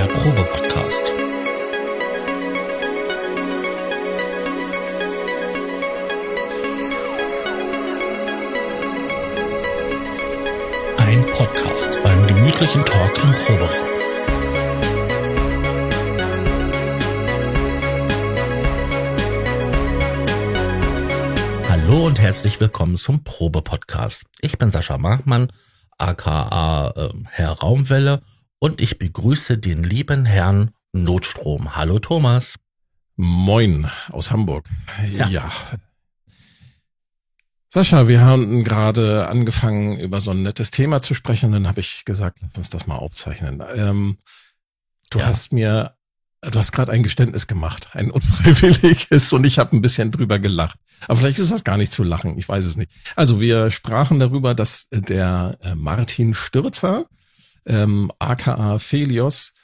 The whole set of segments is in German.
Der Probe-Podcast. Ein Podcast beim gemütlichen Talk im Proberaum. Hallo und herzlich willkommen zum Probe-Podcast. Ich bin Sascha Markmann, aka äh, Herr Raumwelle und ich begrüße den lieben Herrn Notstrom. Hallo Thomas. Moin aus Hamburg. Ja. ja. Sascha, wir haben gerade angefangen, über so ein nettes Thema zu sprechen. Dann habe ich gesagt, lass uns das mal aufzeichnen. Ähm, du Ja. hast mir, du hast gerade ein Geständnis gemacht, ein unfreiwilliges, und ich habe ein bisschen drüber gelacht. Aber vielleicht ist das gar nicht zu lachen, ich weiß es nicht. Also wir sprachen darüber, dass der äh, Martin Stürzer, ähm, aka Felios,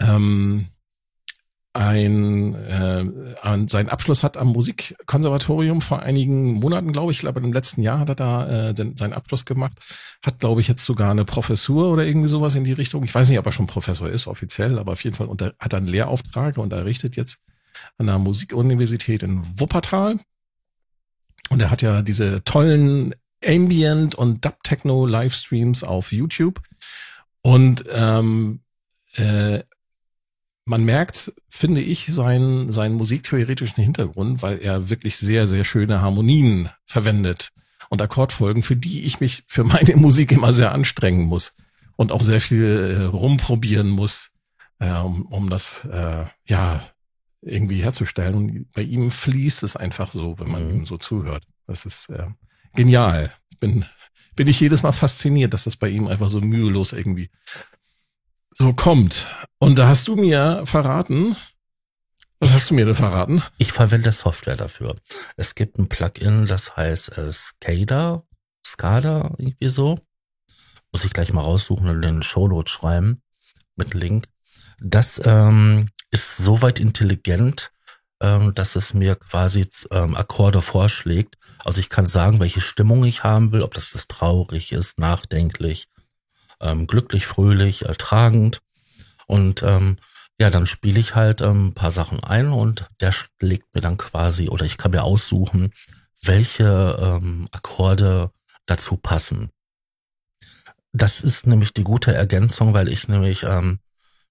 ähm, ein äh, an, seinen Abschluss hat am Musikkonservatorium vor einigen Monaten, glaube ich, glaube im letzten Jahr hat er da äh, den, seinen Abschluss gemacht, hat, glaube ich, jetzt sogar eine Professur oder irgendwie sowas in die Richtung. Ich weiß nicht, ob er schon Professor ist, offiziell, aber auf jeden Fall unter, hat er einen Lehrauftrag und errichtet jetzt an der Musikuniversität in Wuppertal. Und er hat ja diese tollen Ambient und Dub-Techno Livestreams auf YouTube. Und ähm, äh, man merkt, finde ich, seinen, seinen musiktheoretischen Hintergrund, weil er wirklich sehr, sehr schöne Harmonien verwendet und Akkordfolgen, für die ich mich für meine Musik immer sehr anstrengen muss und auch sehr viel äh, rumprobieren muss, äh, um, um das äh, ja irgendwie herzustellen. Und bei ihm fließt es einfach so, wenn man Mhm. ihm so zuhört. Das ist äh, genial. Ich bin, bin ich jedes Mal fasziniert, dass das bei ihm einfach so mühelos irgendwie so kommt. Und da hast du mir verraten, was hast du mir denn verraten? Ich verwende Software dafür. Es gibt ein Plugin, das heißt äh, Scada, Scada, irgendwie so. Muss ich gleich mal raussuchen und den Shownotes schreiben mit Link. Das ähm, ist soweit intelligent, ähm, dass es mir quasi ähm, Akkorde vorschlägt. Also ich kann sagen, welche Stimmung ich haben will, ob das, das traurig ist, nachdenklich, ähm, glücklich, fröhlich, ertragend. Und ähm, ja, dann spiele ich halt ähm, ein paar Sachen ein und der schlägt mir dann quasi, oder ich kann mir aussuchen, welche ähm, Akkorde dazu passen. Das ist nämlich die gute Ergänzung, weil ich nämlich ähm,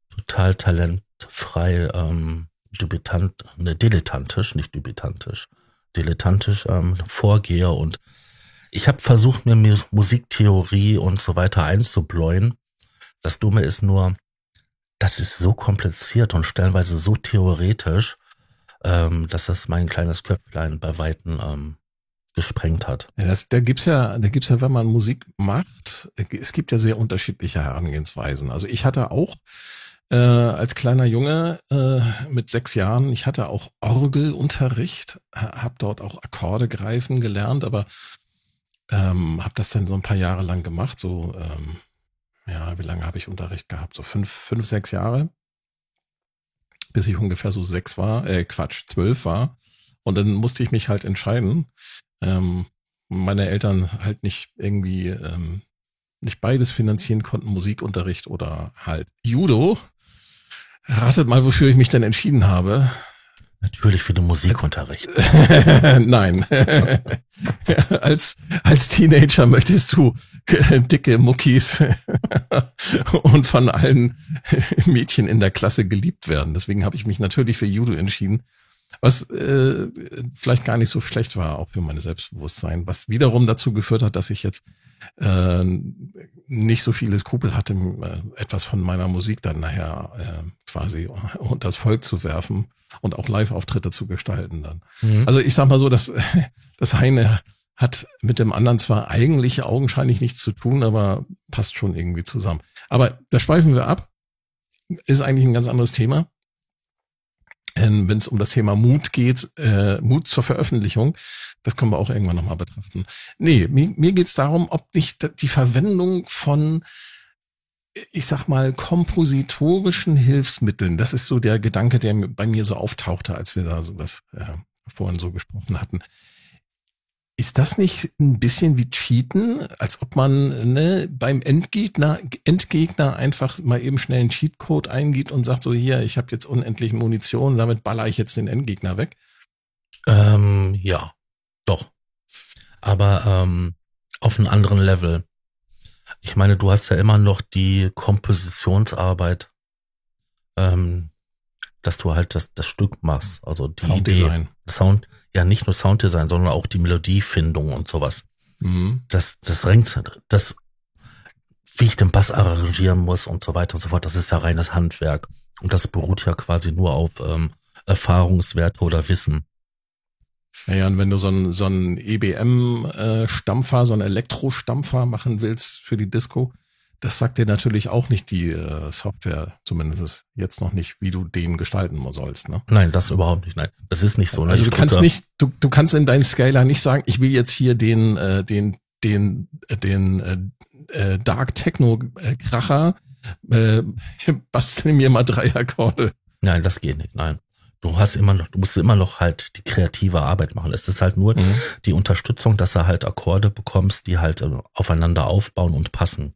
total talentfrei, ähm, dubitant, ne, dilettantisch, nicht dubitantisch, dilettantisch ähm, vorgehe und ich habe versucht, mir Mus- Musiktheorie und so weiter einzubläuen. Das Dumme ist nur, das ist so kompliziert und stellenweise so theoretisch, ähm, dass das mein kleines Köpflein bei Weitem ähm, gesprengt hat. Ja, das, da gibt's ja, da gibt's ja, wenn man Musik macht, es gibt ja sehr unterschiedliche Herangehensweisen. Also ich hatte auch äh, als kleiner Junge äh, mit sechs Jahren, ich hatte auch Orgelunterricht, habe dort auch Akkorde greifen gelernt, aber ähm, habe das dann so ein paar Jahre lang gemacht, so ähm, ja, wie lange habe ich Unterricht gehabt? So fünf, fünf, sechs Jahre, bis ich ungefähr so sechs war, äh, Quatsch, zwölf war. Und dann musste ich mich halt entscheiden. Ähm, meine Eltern halt nicht irgendwie ähm, nicht beides finanzieren konnten, Musikunterricht oder halt Judo. Ratet mal, wofür ich mich denn entschieden habe. Natürlich für den Musikunterricht. Nein. als, als Teenager möchtest du dicke Muckis und von allen Mädchen in der Klasse geliebt werden. Deswegen habe ich mich natürlich für Judo entschieden. Was äh, vielleicht gar nicht so schlecht war, auch für meine Selbstbewusstsein, was wiederum dazu geführt hat, dass ich jetzt äh, nicht so viele Skrupel hatte, äh, etwas von meiner Musik dann nachher äh, quasi unters Volk zu werfen und auch Live-Auftritte zu gestalten dann. Mhm. Also ich sag mal so, dass das eine hat mit dem anderen zwar eigentlich augenscheinlich nichts zu tun, aber passt schon irgendwie zusammen. Aber da schweifen wir ab. Ist eigentlich ein ganz anderes Thema. Wenn es um das Thema Mut geht, äh, Mut zur Veröffentlichung, das können wir auch irgendwann nochmal betrachten. Nee, mir, mir geht es darum, ob nicht die Verwendung von, ich sag mal, kompositorischen Hilfsmitteln, das ist so der Gedanke, der bei mir so auftauchte, als wir da so das äh, vorhin so gesprochen hatten. Ist das nicht ein bisschen wie Cheaten, als ob man ne, beim Endgegner, Endgegner einfach mal eben schnell einen Cheatcode eingibt und sagt so hier, ich habe jetzt unendlich Munition, damit baller ich jetzt den Endgegner weg? Ähm, ja, doch. Aber ähm, auf einem anderen Level. Ich meine, du hast ja immer noch die Kompositionsarbeit, ähm, dass du halt das, das Stück machst. Also die Sounddesign. Idee, Sound, ja nicht nur Sounddesign, sondern auch die Melodiefindung und sowas. Mhm. Das, das renkt, das, wie ich den Bass arrangieren muss und so weiter und so fort, das ist ja reines Handwerk. Und das beruht ja quasi nur auf ähm, Erfahrungswerte oder Wissen. Naja, und wenn du so einen, so EBM-Stampfer, so einen Elektrostampfer machen willst für die Disco, das sagt dir natürlich auch nicht die äh, Software, zumindest jetzt noch nicht, wie du den gestalten sollst. Ne? Nein, das überhaupt nicht. Nein, das ist nicht so. Ne? Also Ich du kannst nicht, du, du kannst in deinen Scaler nicht sagen, ich will jetzt hier den, äh, den, den, äh, den äh, äh, Dark Techno äh, Kracher, äh, bastel mir mal drei Akkorde. Nein, das geht nicht. Nein. Du hast immer noch, du musst immer noch halt die kreative Arbeit machen. Es ist halt nur die Unterstützung, dass du halt Akkorde bekommst, die halt äh, aufeinander aufbauen und passen.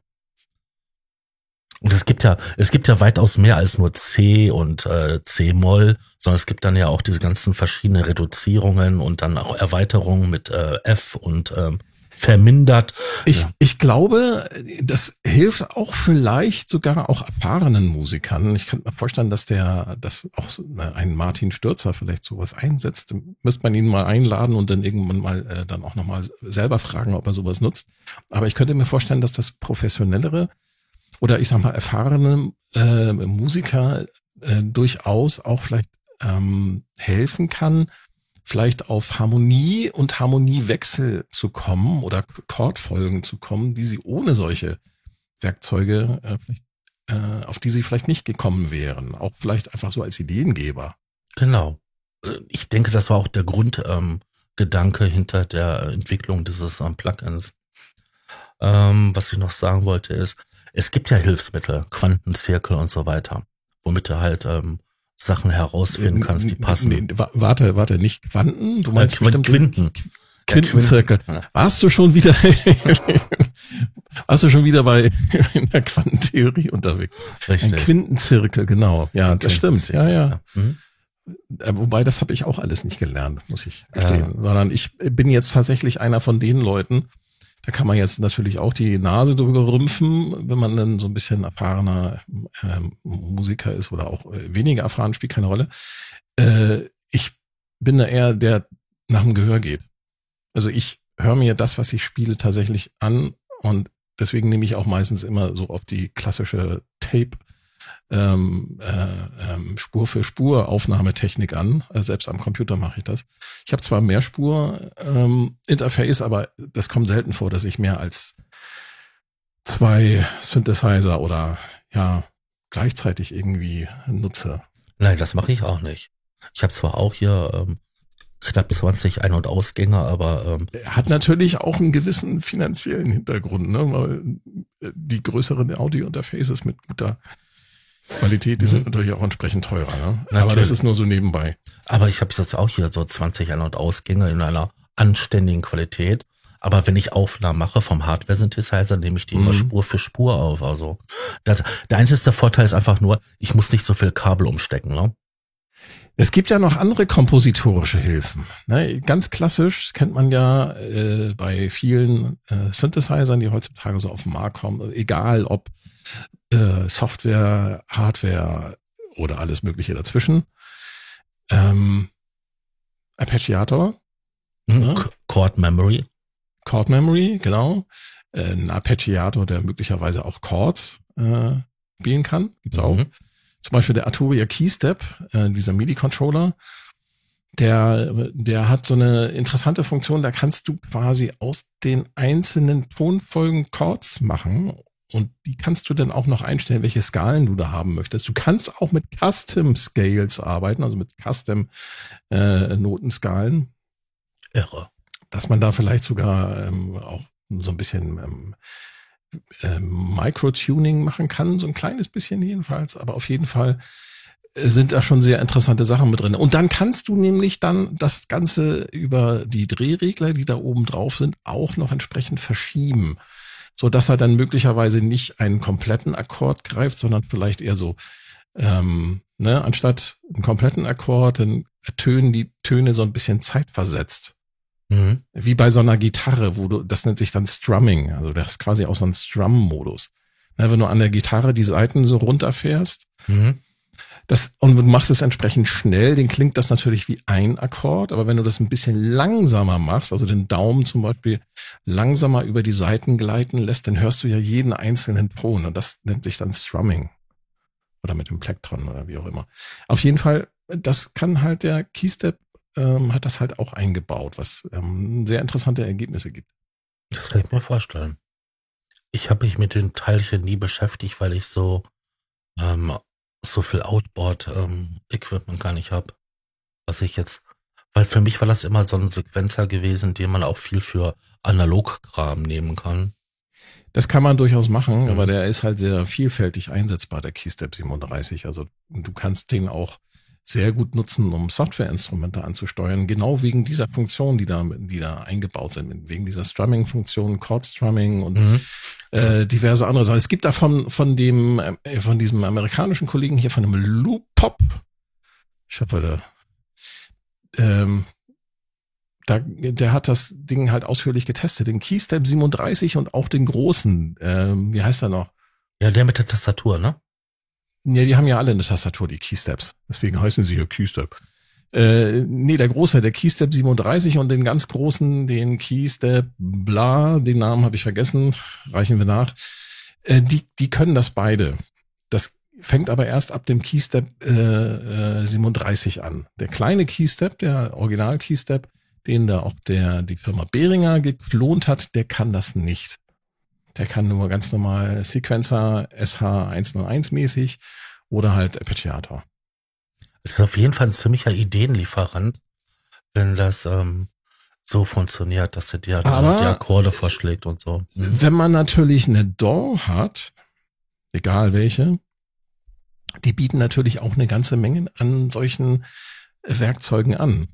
Und es gibt ja, es gibt ja weitaus mehr als nur C und äh, C-Moll, sondern es gibt dann ja auch diese ganzen verschiedenen Reduzierungen und dann auch Erweiterungen mit äh, F und ähm, vermindert. Ich, Ja. ich glaube, das hilft auch vielleicht sogar auch erfahrenen Musikern. Ich könnte mir vorstellen, dass der, dass auch ein Martin Stürzer vielleicht sowas einsetzt. Müsste man ihn mal einladen und dann irgendwann mal äh, dann auch nochmal selber fragen, ob er sowas nutzt. Aber ich könnte mir vorstellen, dass das professionellere oder ich sag mal erfahrene äh, Musiker äh, durchaus auch vielleicht ähm, helfen kann, vielleicht auf Harmonie und Harmoniewechsel zu kommen oder Chordfolgen zu kommen, die sie ohne solche Werkzeuge, äh, vielleicht, äh, auf die sie vielleicht nicht gekommen wären. Auch vielleicht einfach so als Ideengeber. Genau. Äh, Ich denke, das war auch der Grundgedanke ähm, hinter der Entwicklung dieses ähm, Plugins. Ähm, was ich noch sagen wollte ist, es gibt ja Hilfsmittel, Quantenzirkel und so weiter, womit du halt ähm, Sachen herausfinden kannst, die passen. Warte, warte, nicht Quanten, du Äh, meinst Qu- Quinten. Quintenzirkel. Ja. Warst du schon wieder, warst du schon wieder bei in der Quantentheorie unterwegs? Ein Richtig. Quintenzirkel, genau. Ja, Ein das stimmt. Ja, ja. Ja. Mhm. Äh, Wobei, das habe ich auch alles nicht gelernt, muss ich gestehen. Sondern ich bin jetzt tatsächlich einer von den Leuten, da kann man jetzt natürlich auch die Nase drüber rümpfen, wenn man dann so ein bisschen erfahrener ähm, Musiker ist oder auch äh, weniger erfahren, spielt keine Rolle. Äh, ich bin da eher der nach dem Gehör geht. Also ich höre mir das, was ich spiele, tatsächlich an und deswegen nehme ich auch meistens immer so auf die klassische Tape ähm, äh, ähm, Spur für Spur Aufnahmetechnik an. Also selbst am Computer mache ich das. Ich habe zwar mehr Spur ähm, Interface, aber das kommt selten vor, dass ich mehr als zwei Synthesizer oder ja gleichzeitig irgendwie nutze. Nein, das mache ich auch nicht. Ich habe zwar auch hier ähm, knapp 20 Ein- und Ausgänge, aber ähm, Hat natürlich auch einen gewissen finanziellen Hintergrund, ne? Weil die größeren Audio-Interfaces mit guter Qualität, die sind natürlich auch entsprechend teurer. Ne? Aber das ist nur so nebenbei. Aber ich habe jetzt auch hier so 20 Ein- und Ausgänge in einer anständigen Qualität. Aber wenn ich Aufnahmen mache vom Hardware-Synthesizer, nehme ich die immer Mhm. Spur für Spur auf. Also das, der einzige Vorteil ist einfach nur, ich muss nicht so viel Kabel umstecken. Ne? Es gibt ja noch andere kompositorische Hilfen. Ne? Ganz klassisch kennt man ja äh, bei vielen äh, Synthesizern, die heutzutage so auf den Markt kommen, egal ob äh, Software, Hardware oder alles Mögliche dazwischen. Ähm, Arpeggiator, Hm, Ja. Ch- Chord Memory. Chord Memory, genau. Äh, Ein Arpeggiator, der möglicherweise auch Chords äh, spielen kann, gibt's auch. Mhm. Zum Beispiel der Arturia Keystep, äh, dieser MIDI-Controller, der, der hat so eine interessante Funktion, da kannst du quasi aus den einzelnen Tonfolgen Chords machen und die kannst du dann auch noch einstellen, welche Skalen du da haben möchtest. Du kannst auch mit Custom Scales arbeiten, also mit Custom äh, Notenskalen, Irre. dass man da vielleicht sogar ähm, auch so ein bisschen ähm, ähm, Microtuning machen kann, so ein kleines bisschen jedenfalls, aber auf jeden Fall sind da schon sehr interessante Sachen mit drin. Und dann kannst du nämlich dann das Ganze über die Drehregler, die da oben drauf sind, auch noch entsprechend verschieben. So dass er dann möglicherweise nicht einen kompletten Akkord greift, sondern vielleicht eher so, ähm, ne, anstatt einen kompletten Akkord, dann ertönen die Töne so ein bisschen zeitversetzt. Mhm. Wie bei so einer Gitarre, wo du, das nennt sich dann Strumming. Also das ist quasi auch so ein Strum-Modus. Ne, wenn du an der Gitarre die Seiten so runterfährst, mhm das, und du machst es entsprechend schnell, den klingt das natürlich wie ein Akkord, aber wenn du das ein bisschen langsamer machst, also den Daumen zum Beispiel langsamer über die Saiten gleiten lässt, dann hörst du ja jeden einzelnen Ton und das nennt sich dann Strumming. Oder mit dem Plektron oder wie auch immer. Auf jeden Fall, das kann halt der Keystep, ähm, hat das halt auch eingebaut, was ähm, sehr interessante Ergebnisse gibt. Das kann ich mir vorstellen. Ich habe mich mit den Teilchen nie beschäftigt, weil ich so ähm, so viel Outboard-Equipment ähm, gar nicht habe. Was ich jetzt, weil für mich war das immer so ein Sequenzer gewesen, den man auch viel für Analogkram nehmen kann. Das kann man durchaus machen, mhm. aber der ist halt sehr vielfältig einsetzbar, der Keystep 37. Also du kannst den auch sehr gut nutzen, um Softwareinstrumente anzusteuern, genau wegen dieser Funktion, die da, die da eingebaut sind, wegen dieser Strumming-Funktion, Chord-Strumming und mhm. äh, diverse andere Sachen. Es gibt da von, von dem, äh, von diesem amerikanischen Kollegen hier, von dem Loop Pop, ich habe da, ähm, da, der hat das Ding halt ausführlich getestet, den Keystep 37 und auch den großen, ähm, wie heißt er noch? Ja, der mit der Tastatur, ne? Ja, die haben ja alle eine Tastatur, die Keysteps. Deswegen heißen sie ja Keystep. Äh, nee, der große, der Keystep 37 und den ganz großen, den Keystep bla, den Namen habe ich vergessen, reichen wir nach. Äh, die, die können das beide. Das fängt aber erst ab dem Keystep äh, äh, 37 an. Der kleine Keystep, der Original Keystep, den da auch der die Firma Behringer geklont hat, der kann das nicht. Der kann nur ganz normal Sequencer SH101 mäßig oder halt Arpeggiator. Das ist auf jeden Fall ein ziemlicher Ideenlieferant, wenn das ähm, so funktioniert, dass er dir Aber die Akkorde vorschlägt und so. Mhm. Wenn man natürlich eine DAW hat, egal welche, die bieten natürlich auch eine ganze Menge an solchen Werkzeugen an.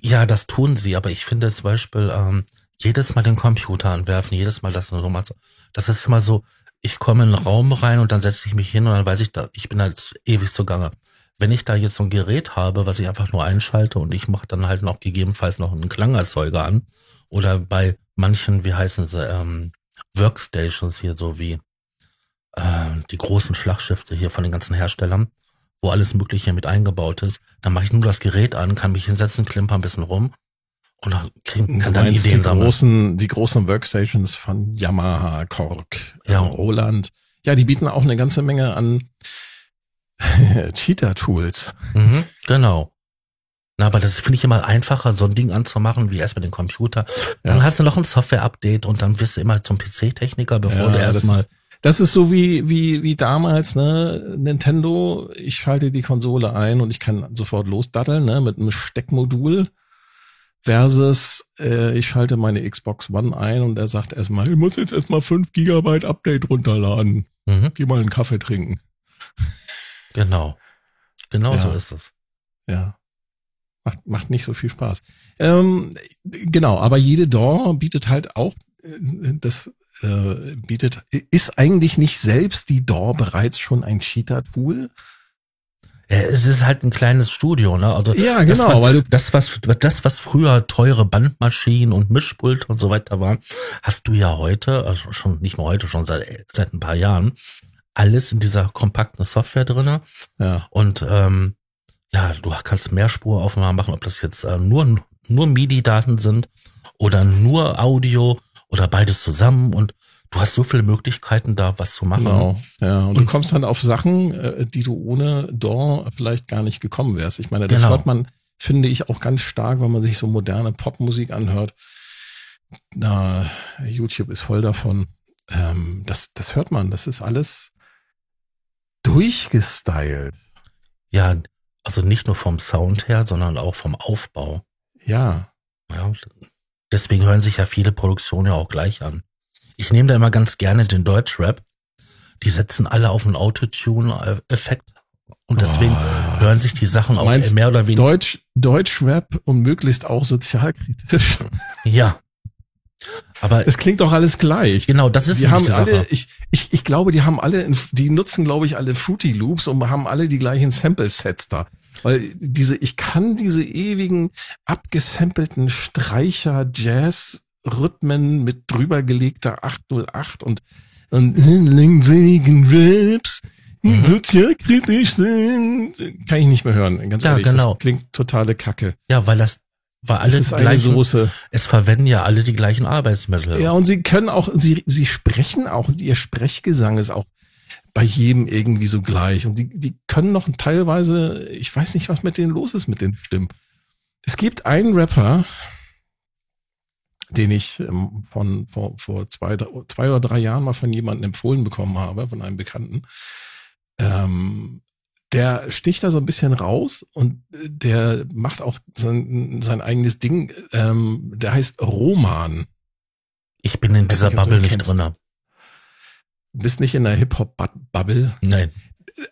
Ja, das tun sie, aber ich finde zum Beispiel, ähm, jedes Mal den Computer anwerfen, jedes Mal das nochmal so. Das ist immer so, ich komme in einen Raum rein und dann setze ich mich hin und dann weiß ich da, ich bin halt ewig zugange. Wenn ich da jetzt so ein Gerät habe, was ich einfach nur einschalte und ich mache dann halt noch gegebenenfalls noch einen Klangerzeuger an oder bei manchen, wie heißen sie, ähm, Workstations hier so wie äh, die großen Schlagschifte hier von den ganzen Herstellern, wo alles Mögliche mit eingebaut ist, dann mache ich nur das Gerät an, kann mich hinsetzen, klimper ein bisschen rum und kriegen, kann dann Ideen die sammeln. Großen, die großen Workstations von Yamaha, Korg, ja. Roland. Ja, die bieten auch eine ganze Menge an Cheater-Tools. Mhm, genau. Na, aber das finde ich immer einfacher, so ein Ding anzumachen, wie erst mit dem Computer. Dann ja. hast du noch ein Software-Update und dann wirst du immer zum PC-Techniker, bevor ja, du erstmal. Das, das ist so wie, wie, wie damals, ne, Nintendo, ich schalte die Konsole ein und ich kann sofort losdatteln, ne, mit einem Steckmodul versus äh, ich schalte meine Xbox One ein und er sagt erstmal, ich muss jetzt erstmal 5 Gigabyte Update runterladen. Mhm. Geh mal einen Kaffee trinken. Genau. Genau ja. so ist es. Ja. Macht, macht nicht so viel Spaß. Ähm, genau, aber jede DAW bietet halt auch äh, das äh, bietet, ist eigentlich nicht selbst die DAW bereits schon ein Cheater-Tool? Ja, es ist halt ein kleines Studio, ne? Also ja, genau, das, weil du das was das was früher teure Bandmaschinen und Mischpult und so weiter waren, hast du ja heute, also schon nicht mehr heute, schon seit seit ein paar Jahren alles in dieser kompakten Software drinne. Ja. Und ähm, ja, du kannst Mehrspuraufnahmen machen, ob das jetzt äh, nur nur MIDI-Daten sind oder nur Audio oder beides zusammen und du hast so viele Möglichkeiten, da was zu machen. Genau, ja. Und, und du kommst dann auf Sachen, äh, die du ohne DAW vielleicht gar nicht gekommen wärst. Ich meine, das genau. hört man, finde ich, auch ganz stark, wenn man sich so moderne Popmusik anhört. Na, YouTube ist voll davon. Ähm, das, das hört man. Das ist alles durchgestylt. Ja, also nicht nur vom Sound her, sondern auch vom Aufbau. Ja. Ja, deswegen hören sich ja viele Produktionen ja auch gleich an. Ich nehme da immer ganz gerne den Deutschrap. Die setzen alle auf einen Autotune-Effekt Und deswegen Oh. hören sich die Sachen auch mehr oder weniger. Deutsch, Deutschrap und möglichst auch sozialkritisch. Ja. Aber Es klingt doch alles gleich. genau, das ist die haben die Sache. alle, ich, ich, ich glaube, die haben alle, die nutzen, glaube ich, alle Fruity Loops und haben alle die gleichen Sample-Sets da. Weil diese, ich kann diese ewigen abgesampelten Streicher, Jazz-Rhythmen mit drüber gelegter 808 und, und langweiligen Raps, die Mhm. sozialkritisch sind, kann ich nicht mehr hören. Ganz Ja, ehrlich, genau. das klingt totale Kacke. ja, weil das war alle das ist die eine gleichen, Soße. es verwenden ja alle die gleichen Arbeitsmittel. Ja, und sie können auch, sie, sie sprechen auch, ihr Sprechgesang ist auch bei jedem irgendwie so gleich. Und die, die können noch teilweise, ich weiß nicht, was mit denen los ist mit den Stimmen. Es gibt einen Rapper, den ich ähm, von vor, vor zwei, zwei oder drei Jahren mal von jemandem empfohlen bekommen habe, von einem Bekannten. Ähm, der sticht da so ein bisschen raus und äh, der macht auch sein, sein eigenes Ding. Ähm, der heißt Roman. Ich bin in Weiß dieser nicht, Bubble nicht kennst. drinne. bist nicht in der Hip-Hop-Bubble. Nein.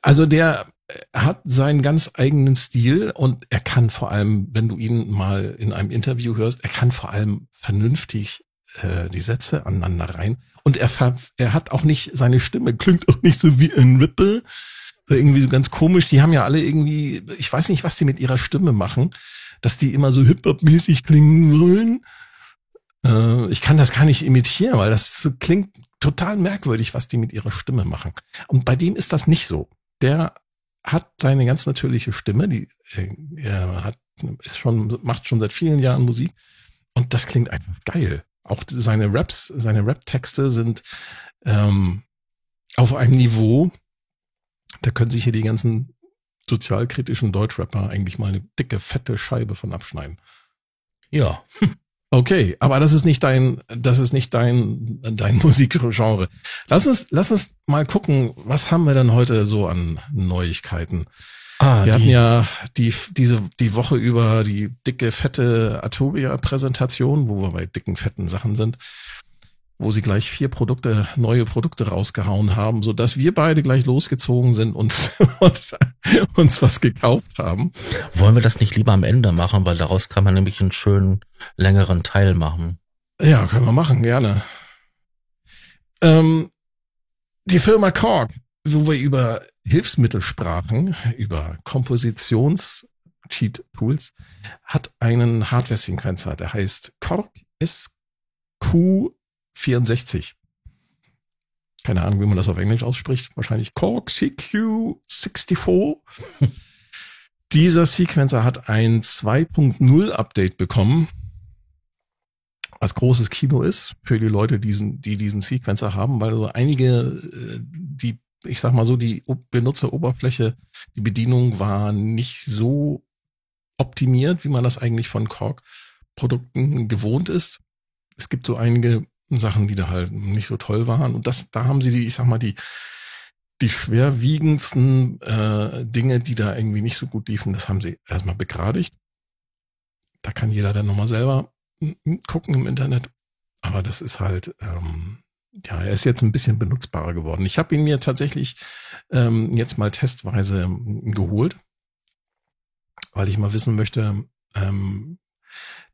Also der hat seinen ganz eigenen Stil und er kann vor allem, wenn du ihn mal in einem Interview hörst, er kann vor allem vernünftig äh, die Sätze aneinander rein. Und er, ver er hat auch nicht, seine Stimme klingt auch nicht so wie ein. Oder Irgendwie so ganz komisch. Die haben ja alle irgendwie, ich weiß nicht, was die mit ihrer Stimme machen, dass die immer so Hip-Hop-mäßig klingen wollen. Äh, ich kann das gar nicht imitieren, weil das so klingt total merkwürdig, was die mit ihrer Stimme machen. Und bei dem ist das nicht so. Der hat seine ganz natürliche Stimme, die äh, er hat, ist schon, macht schon seit vielen Jahren Musik und das klingt einfach geil. Auch seine Raps, seine Rap-Texte sind ähm, auf einem Niveau, da können sich hier die ganzen sozialkritischen Deutschrapper eigentlich mal eine dicke, fette Scheibe von abschneiden. Ja. Okay, aber das ist nicht dein, das ist nicht dein, dein Musikgenre. Lass uns, lass uns mal gucken, was haben wir denn heute so an Neuigkeiten? Ah, Wir hatten die, ja die, diese, die Woche über die dicke, fette Arturia-Präsentation, wo wir bei dicken, fetten Sachen sind, wo sie gleich vier Produkte, neue Produkte rausgehauen haben, so dass wir beide gleich losgezogen sind und uns, uns was gekauft haben. wollen wir das nicht lieber am Ende machen, weil daraus kann man nämlich einen schönen längeren Teil machen. Ja, können wir machen, gerne. Ähm, die Firma Korg, wo wir über Hilfsmittel sprachen, über Kompositions-Cheat-Tools, hat einen Hardware-Sequencer, der heißt Korg SQ64. Keine Ahnung, wie man das auf Englisch ausspricht. Wahrscheinlich Korg CQ64. Dieser Sequencer hat ein 2.0 Update bekommen was großes Kino ist für die Leute, diesen, die diesen Sequencer haben, weil so einige, äh, die, ich sag mal so, die Benutzeroberfläche, die Bedienung war nicht so optimiert, wie man das eigentlich von Korg-Produkten gewohnt ist. Es gibt so einige Sachen, die da halt nicht so toll waren. Und das, da haben sie die, ich sag mal, die, die schwerwiegendsten äh, Dinge, die da irgendwie nicht so gut liefen, das haben sie erstmal begradigt. Da kann jeder dann nochmal selber gucken im Internet. Aber das ist halt, ähm, ja, er ist jetzt ein bisschen benutzbarer geworden. Ich habe ihn mir tatsächlich ähm, jetzt mal testweise ähm, geholt, weil ich mal wissen möchte, ähm,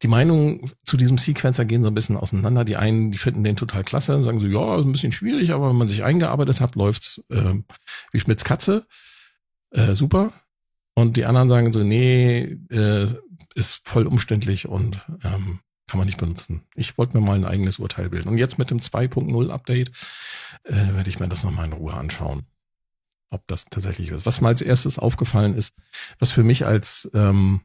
die Meinungen zu diesem Sequencer gehen so ein bisschen auseinander. Die einen, die finden den total klasse und sagen so, ja, ist ein bisschen schwierig, aber wenn man sich eingearbeitet hat, läuft's ähm, wie Schmitz Katze. Äh, super. Und die anderen sagen so, nee, äh, ist voll umständlich und ähm, kann man nicht benutzen. Ich wollte mir mal ein eigenes Urteil bilden. Und jetzt mit dem 2.0 Update äh, werde ich mir das nochmal in Ruhe anschauen, ob das tatsächlich ist. Was mir als erstes aufgefallen ist, was für mich als ähm,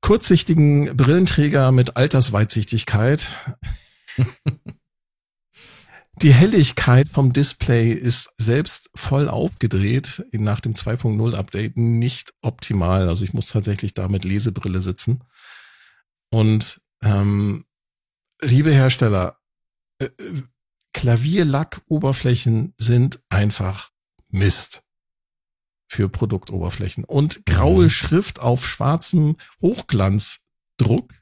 kurzsichtigen Brillenträger mit Altersweitsichtigkeit die Helligkeit vom Display ist selbst voll aufgedreht nach dem 2.0 Update nicht optimal. Also ich muss tatsächlich da mit Lesebrille sitzen. Und ähm, liebe Hersteller, äh, äh, Klavierlackoberflächen sind einfach Mist für Produktoberflächen. Und graue Mhm. Schrift auf schwarzem Hochglanzdruck,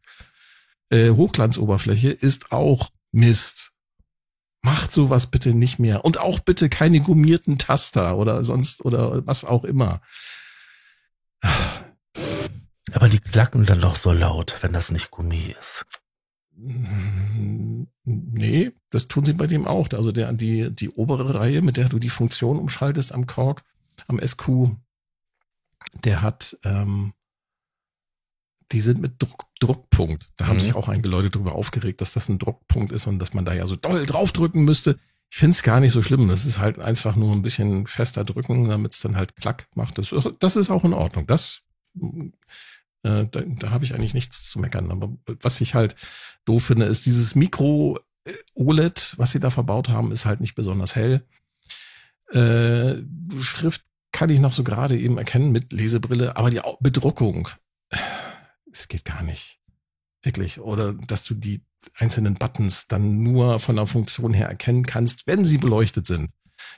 äh, Hochglanzoberfläche ist auch Mist. Macht sowas bitte nicht mehr. Und auch bitte keine gummierten Taster oder sonst oder was auch immer. Aber die klacken dann doch so laut, wenn das nicht Gummi ist. Nee, das tun sie bei dem auch. Also der, die, die obere Reihe, mit der du die Funktion umschaltest am Kork, am SQ, der hat, ähm, die sind mit Druck, Druckpunkt. Da haben Mhm. sich auch einige Leute darüber aufgeregt, dass das ein Druckpunkt ist und dass man da ja so doll draufdrücken müsste. Ich finde es gar nicht so schlimm. Das ist halt einfach nur ein bisschen fester drücken, damit es dann halt klack macht. Das, das ist auch in Ordnung. Das, äh, da, da habe ich eigentlich nichts zu meckern. Aber was ich halt doof finde, ist dieses Mikro OLED, was sie da verbaut haben, ist halt nicht besonders hell. Äh, Schrift kann ich noch so gerade eben erkennen mit Lesebrille, aber die Bedruckung, es geht gar nicht. Wirklich. Oder dass du die einzelnen Buttons dann nur von der Funktion her erkennen kannst, wenn sie beleuchtet sind.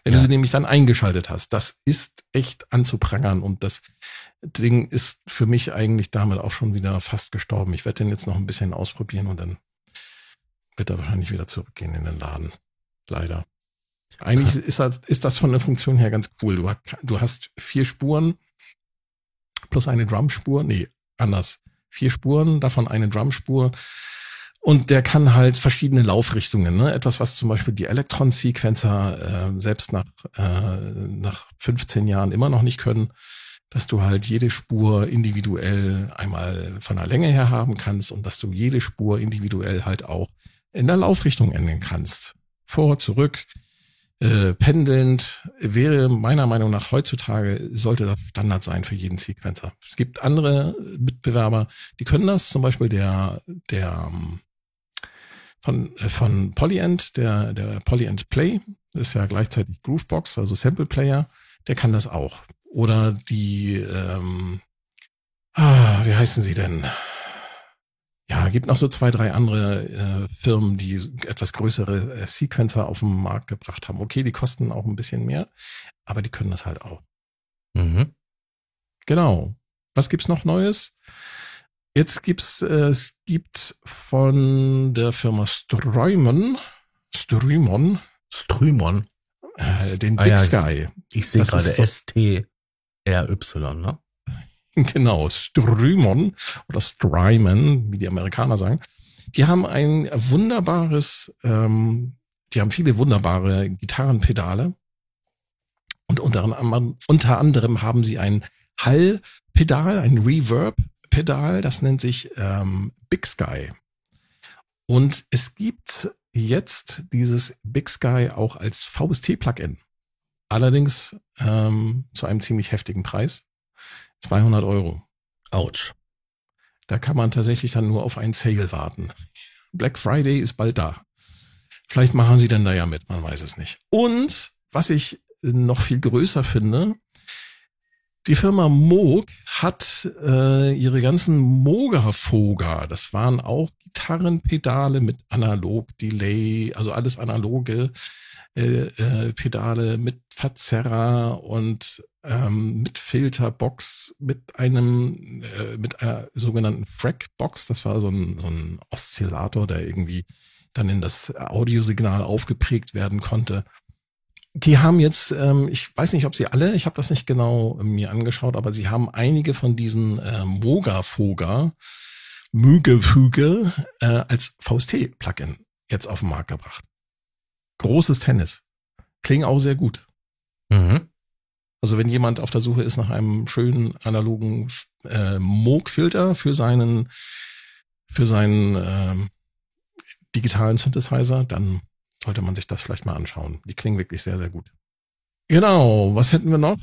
Wenn Ja. du sie nämlich dann eingeschaltet hast. Das ist echt anzuprangern und das Ding ist für mich eigentlich damit auch schon wieder fast gestorben. Ich werde den jetzt noch ein bisschen ausprobieren und dann wird er wahrscheinlich wieder zurückgehen in den Laden. Leider. Eigentlich ist das, ist das von der Funktion her ganz cool. Du, hast- du hast vier Spuren plus eine Drumspur. Nee, anders. Vier Spuren, davon eine Drumspur. Und der kann halt verschiedene Laufrichtungen. Ne? Etwas, was zum Beispiel die Elektron-Sequencer äh, selbst nach, äh, nach 15 Jahren immer noch nicht können, dass du halt jede Spur individuell einmal von der Länge her haben kannst und dass du jede Spur individuell halt auch in der Laufrichtung ändern kannst. Vor, zurück, äh, pendelnd wäre meiner Meinung nach heutzutage sollte das Standard sein für jeden Sequencer. Es gibt andere Mitbewerber, die können das, zum Beispiel der, der ähm, von, äh, von Polyend, der, der Polyend Play, ist ja gleichzeitig Groovebox, also Sample Player, der kann das auch. Oder die, ähm, ah, wie heißen sie denn? Ja, gibt noch so zwei, drei andere äh, Firmen, die etwas größere äh, Sequencer auf den Markt gebracht haben. Okay, die kosten auch ein bisschen mehr, aber die können das halt auch. Mhm. Genau. Was gibt's noch Neues? Jetzt gibt's, äh, es gibt von der Firma Strymon, Strymon, Strymon. äh, den Ah Big ja, ich- Sky. Ich sehe Das gerade so- S-T-R-Y, ne? Genau, Strymon oder Strymon, wie die Amerikaner sagen. Die haben ein wunderbares, ähm, die haben viele wunderbare Gitarrenpedale. Und unter, anderem- unter anderem haben sie ein Hallpedal, ein Reverb-Pedal, das nennt sich ähm, Big Sky. Und es gibt jetzt dieses Big Sky auch als VST-Plugin. Allerdings ähm, zu einem ziemlich heftigen Preis. 200 Euro. Autsch. Da kann man tatsächlich dann nur auf einen Sale warten. Black Friday ist bald da. Vielleicht machen sie dann da ja mit, man weiß es nicht. Und was ich noch viel größer finde, die Firma Moog hat äh, ihre ganzen Moga-Foga, das waren auch Gitarrenpedale mit Analog-Delay, also alles analoge äh, äh, Pedale mit Verzerrer und ähm, mit Filterbox, mit einem, äh, mit einer sogenannten Frac-Box. Das war so ein, so ein Oszillator, der irgendwie dann in das Audiosignal aufgeprägt werden konnte. Die haben jetzt, ähm, ich weiß nicht, ob sie alle, ich habe das nicht genau äh, mir angeschaut, aber sie haben einige von diesen äh, Moga-Foga, Mügefüge äh, als VST-Plugin jetzt auf den Markt gebracht. Großes Tennis. Klingen auch sehr gut. Mhm. Also wenn jemand auf der Suche ist nach einem schönen analogen äh, Moog-Filter für seinen für seinen ähm, digitalen Synthesizer, dann sollte man sich das vielleicht mal anschauen. Die klingen wirklich sehr, sehr gut. Genau, was hätten wir noch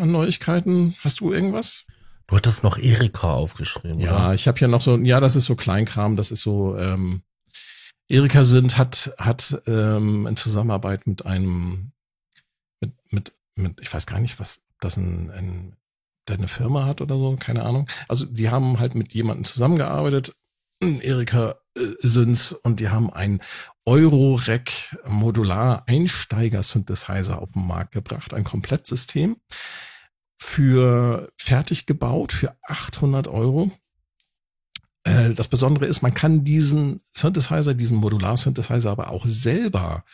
an Neuigkeiten? Hast du irgendwas? Du hattest noch Erika aufgeschrieben, Ja, oder? ich habe hier noch so, ja, das ist so Kleinkram, das ist so, ähm, Erika sind hat, hat ähm, in Zusammenarbeit mit einem, mit, mit, mit, ich weiß gar nicht, was das ein, ein eine Firma hat oder so, keine Ahnung. Also die haben halt mit jemandem zusammengearbeitet, Erika äh, sind's, und die haben ein Eurorec Modular Einsteiger Synthesizer auf den Markt gebracht, ein Komplettsystem für fertig gebaut für 800 Euro. Äh, Das Besondere ist, man kann diesen Synthesizer, diesen Modular-Synthesizer aber auch selber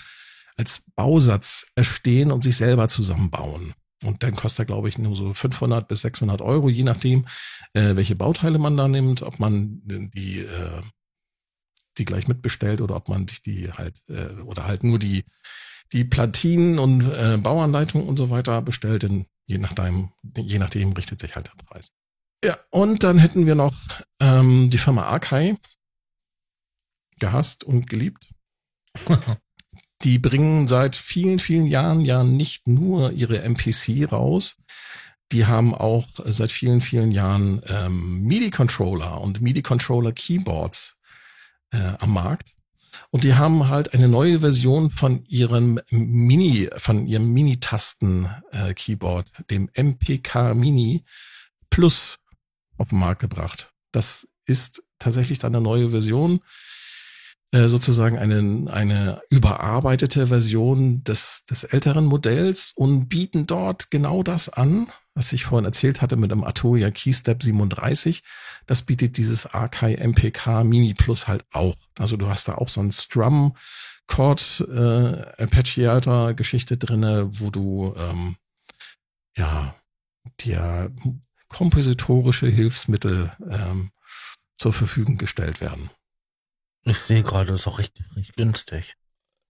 als Bausatz erstehen und sich selber zusammenbauen. Und dann kostet er, glaube ich, nur so 500 bis 600 Euro, je nachdem, äh, welche Bauteile man da nimmt, ob man die, äh, die gleich mitbestellt oder ob man sich die halt, äh, oder halt nur die, die Platinen und äh, Bauanleitungen und so weiter bestellt, denn je nachdem, je nachdem richtet sich halt der Preis. Ja, und dann hätten wir noch ähm, die Firma Arkai, gehasst und geliebt. die bringen seit vielen, vielen Jahren ja nicht nur ihre MPC raus, die haben auch seit vielen, vielen Jahren ähm, MIDI-Controller und MIDI-Controller-Keyboards äh, am Markt. Und die haben halt eine neue Version von ihrem Mini, von ihrem Mini-Tasten-Keyboard, äh, dem MPK Mini Plus auf den Markt gebracht. Das ist tatsächlich dann eine neue Version äh, sozusagen eine, eine überarbeitete Version des, des älteren Modells und bieten dort genau das an, was ich vorhin erzählt hatte mit dem Arturia Keystep 37. Das bietet dieses Arkai MPK Mini Plus halt auch. Also du hast da auch so ein Strum Chord äh, Arpeggiator Geschichte drinne, wo du ähm, ja dir kompositorische Hilfsmittel ähm, zur Verfügung gestellt werden. Ich sehe gerade, das ist auch recht, recht günstig.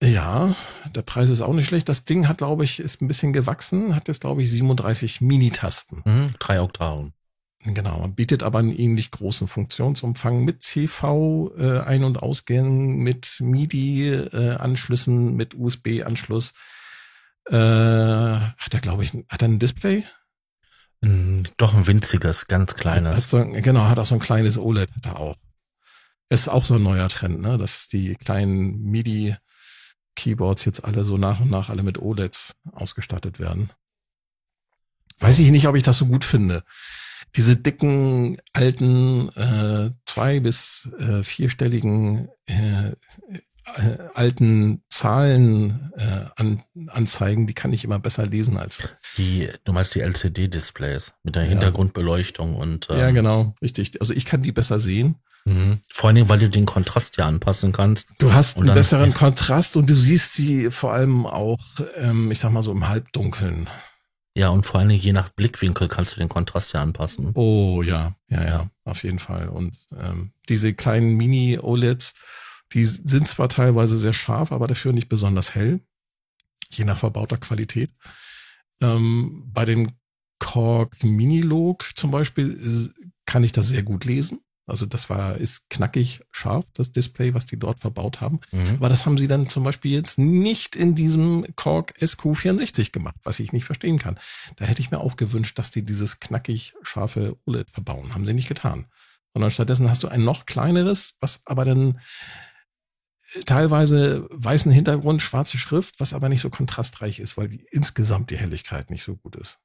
Ja, der Preis ist auch nicht schlecht. Das Ding hat, glaube ich, ist ein bisschen gewachsen, hat jetzt, glaube ich, 37 Mini-Tasten. Mhm, drei Oktaven. Genau, bietet aber einen ähnlich großen Funktionsumfang mit CV äh, Ein- und Ausgängen, mit MIDI-Anschlüssen, äh, mit USB-Anschluss. Äh, hat er, glaube ich, hat er ein Display? Doch ein winziges, ganz kleines. So, genau, hat auch so ein kleines OLED, hat er auch. Ist auch so ein neuer Trend, ne? dass die kleinen MIDI-Keyboards jetzt alle so nach und nach alle mit OLEDs ausgestattet werden. Weiß ich nicht, ob ich das so gut finde. Diese dicken, alten, äh, zwei- bis äh, vierstelligen äh, alten Zahlen äh, an, anzeigen, die kann ich immer besser lesen als die. Du meinst die LCD-Displays mit der ja. Hintergrundbeleuchtung und ähm, ja genau richtig. Also ich kann die besser sehen. Mhm. Vor allen Dingen, weil du den Kontrast ja anpassen kannst. Du hast einen dann, besseren ja. Kontrast und du siehst sie vor allem auch, ähm, ich sag mal so im Halbdunkeln. Ja, und vor allen Dingen je nach Blickwinkel kannst du den Kontrast ja anpassen. Oh ja, ja, ja, auf jeden Fall. Und ähm, diese kleinen Mini-OLEDs, die sind zwar teilweise sehr scharf, aber dafür nicht besonders hell, je nach verbauter Qualität. Ähm, bei dem Korg Minilog zum Beispiel kann ich das sehr gut lesen. Also das war, ist knackig scharf, das Display, was die dort verbaut haben. Mhm. Aber das haben sie dann zum Beispiel jetzt nicht in diesem Korg SQ64 gemacht, was ich nicht verstehen kann. Da hätte ich mir auch gewünscht, dass die dieses knackig scharfe OLED verbauen. Haben sie nicht getan. Sondern stattdessen hast du ein noch kleineres, was aber dann teilweise weißen Hintergrund, schwarze Schrift, was aber nicht so kontrastreich ist, weil die, insgesamt die Helligkeit nicht so gut ist.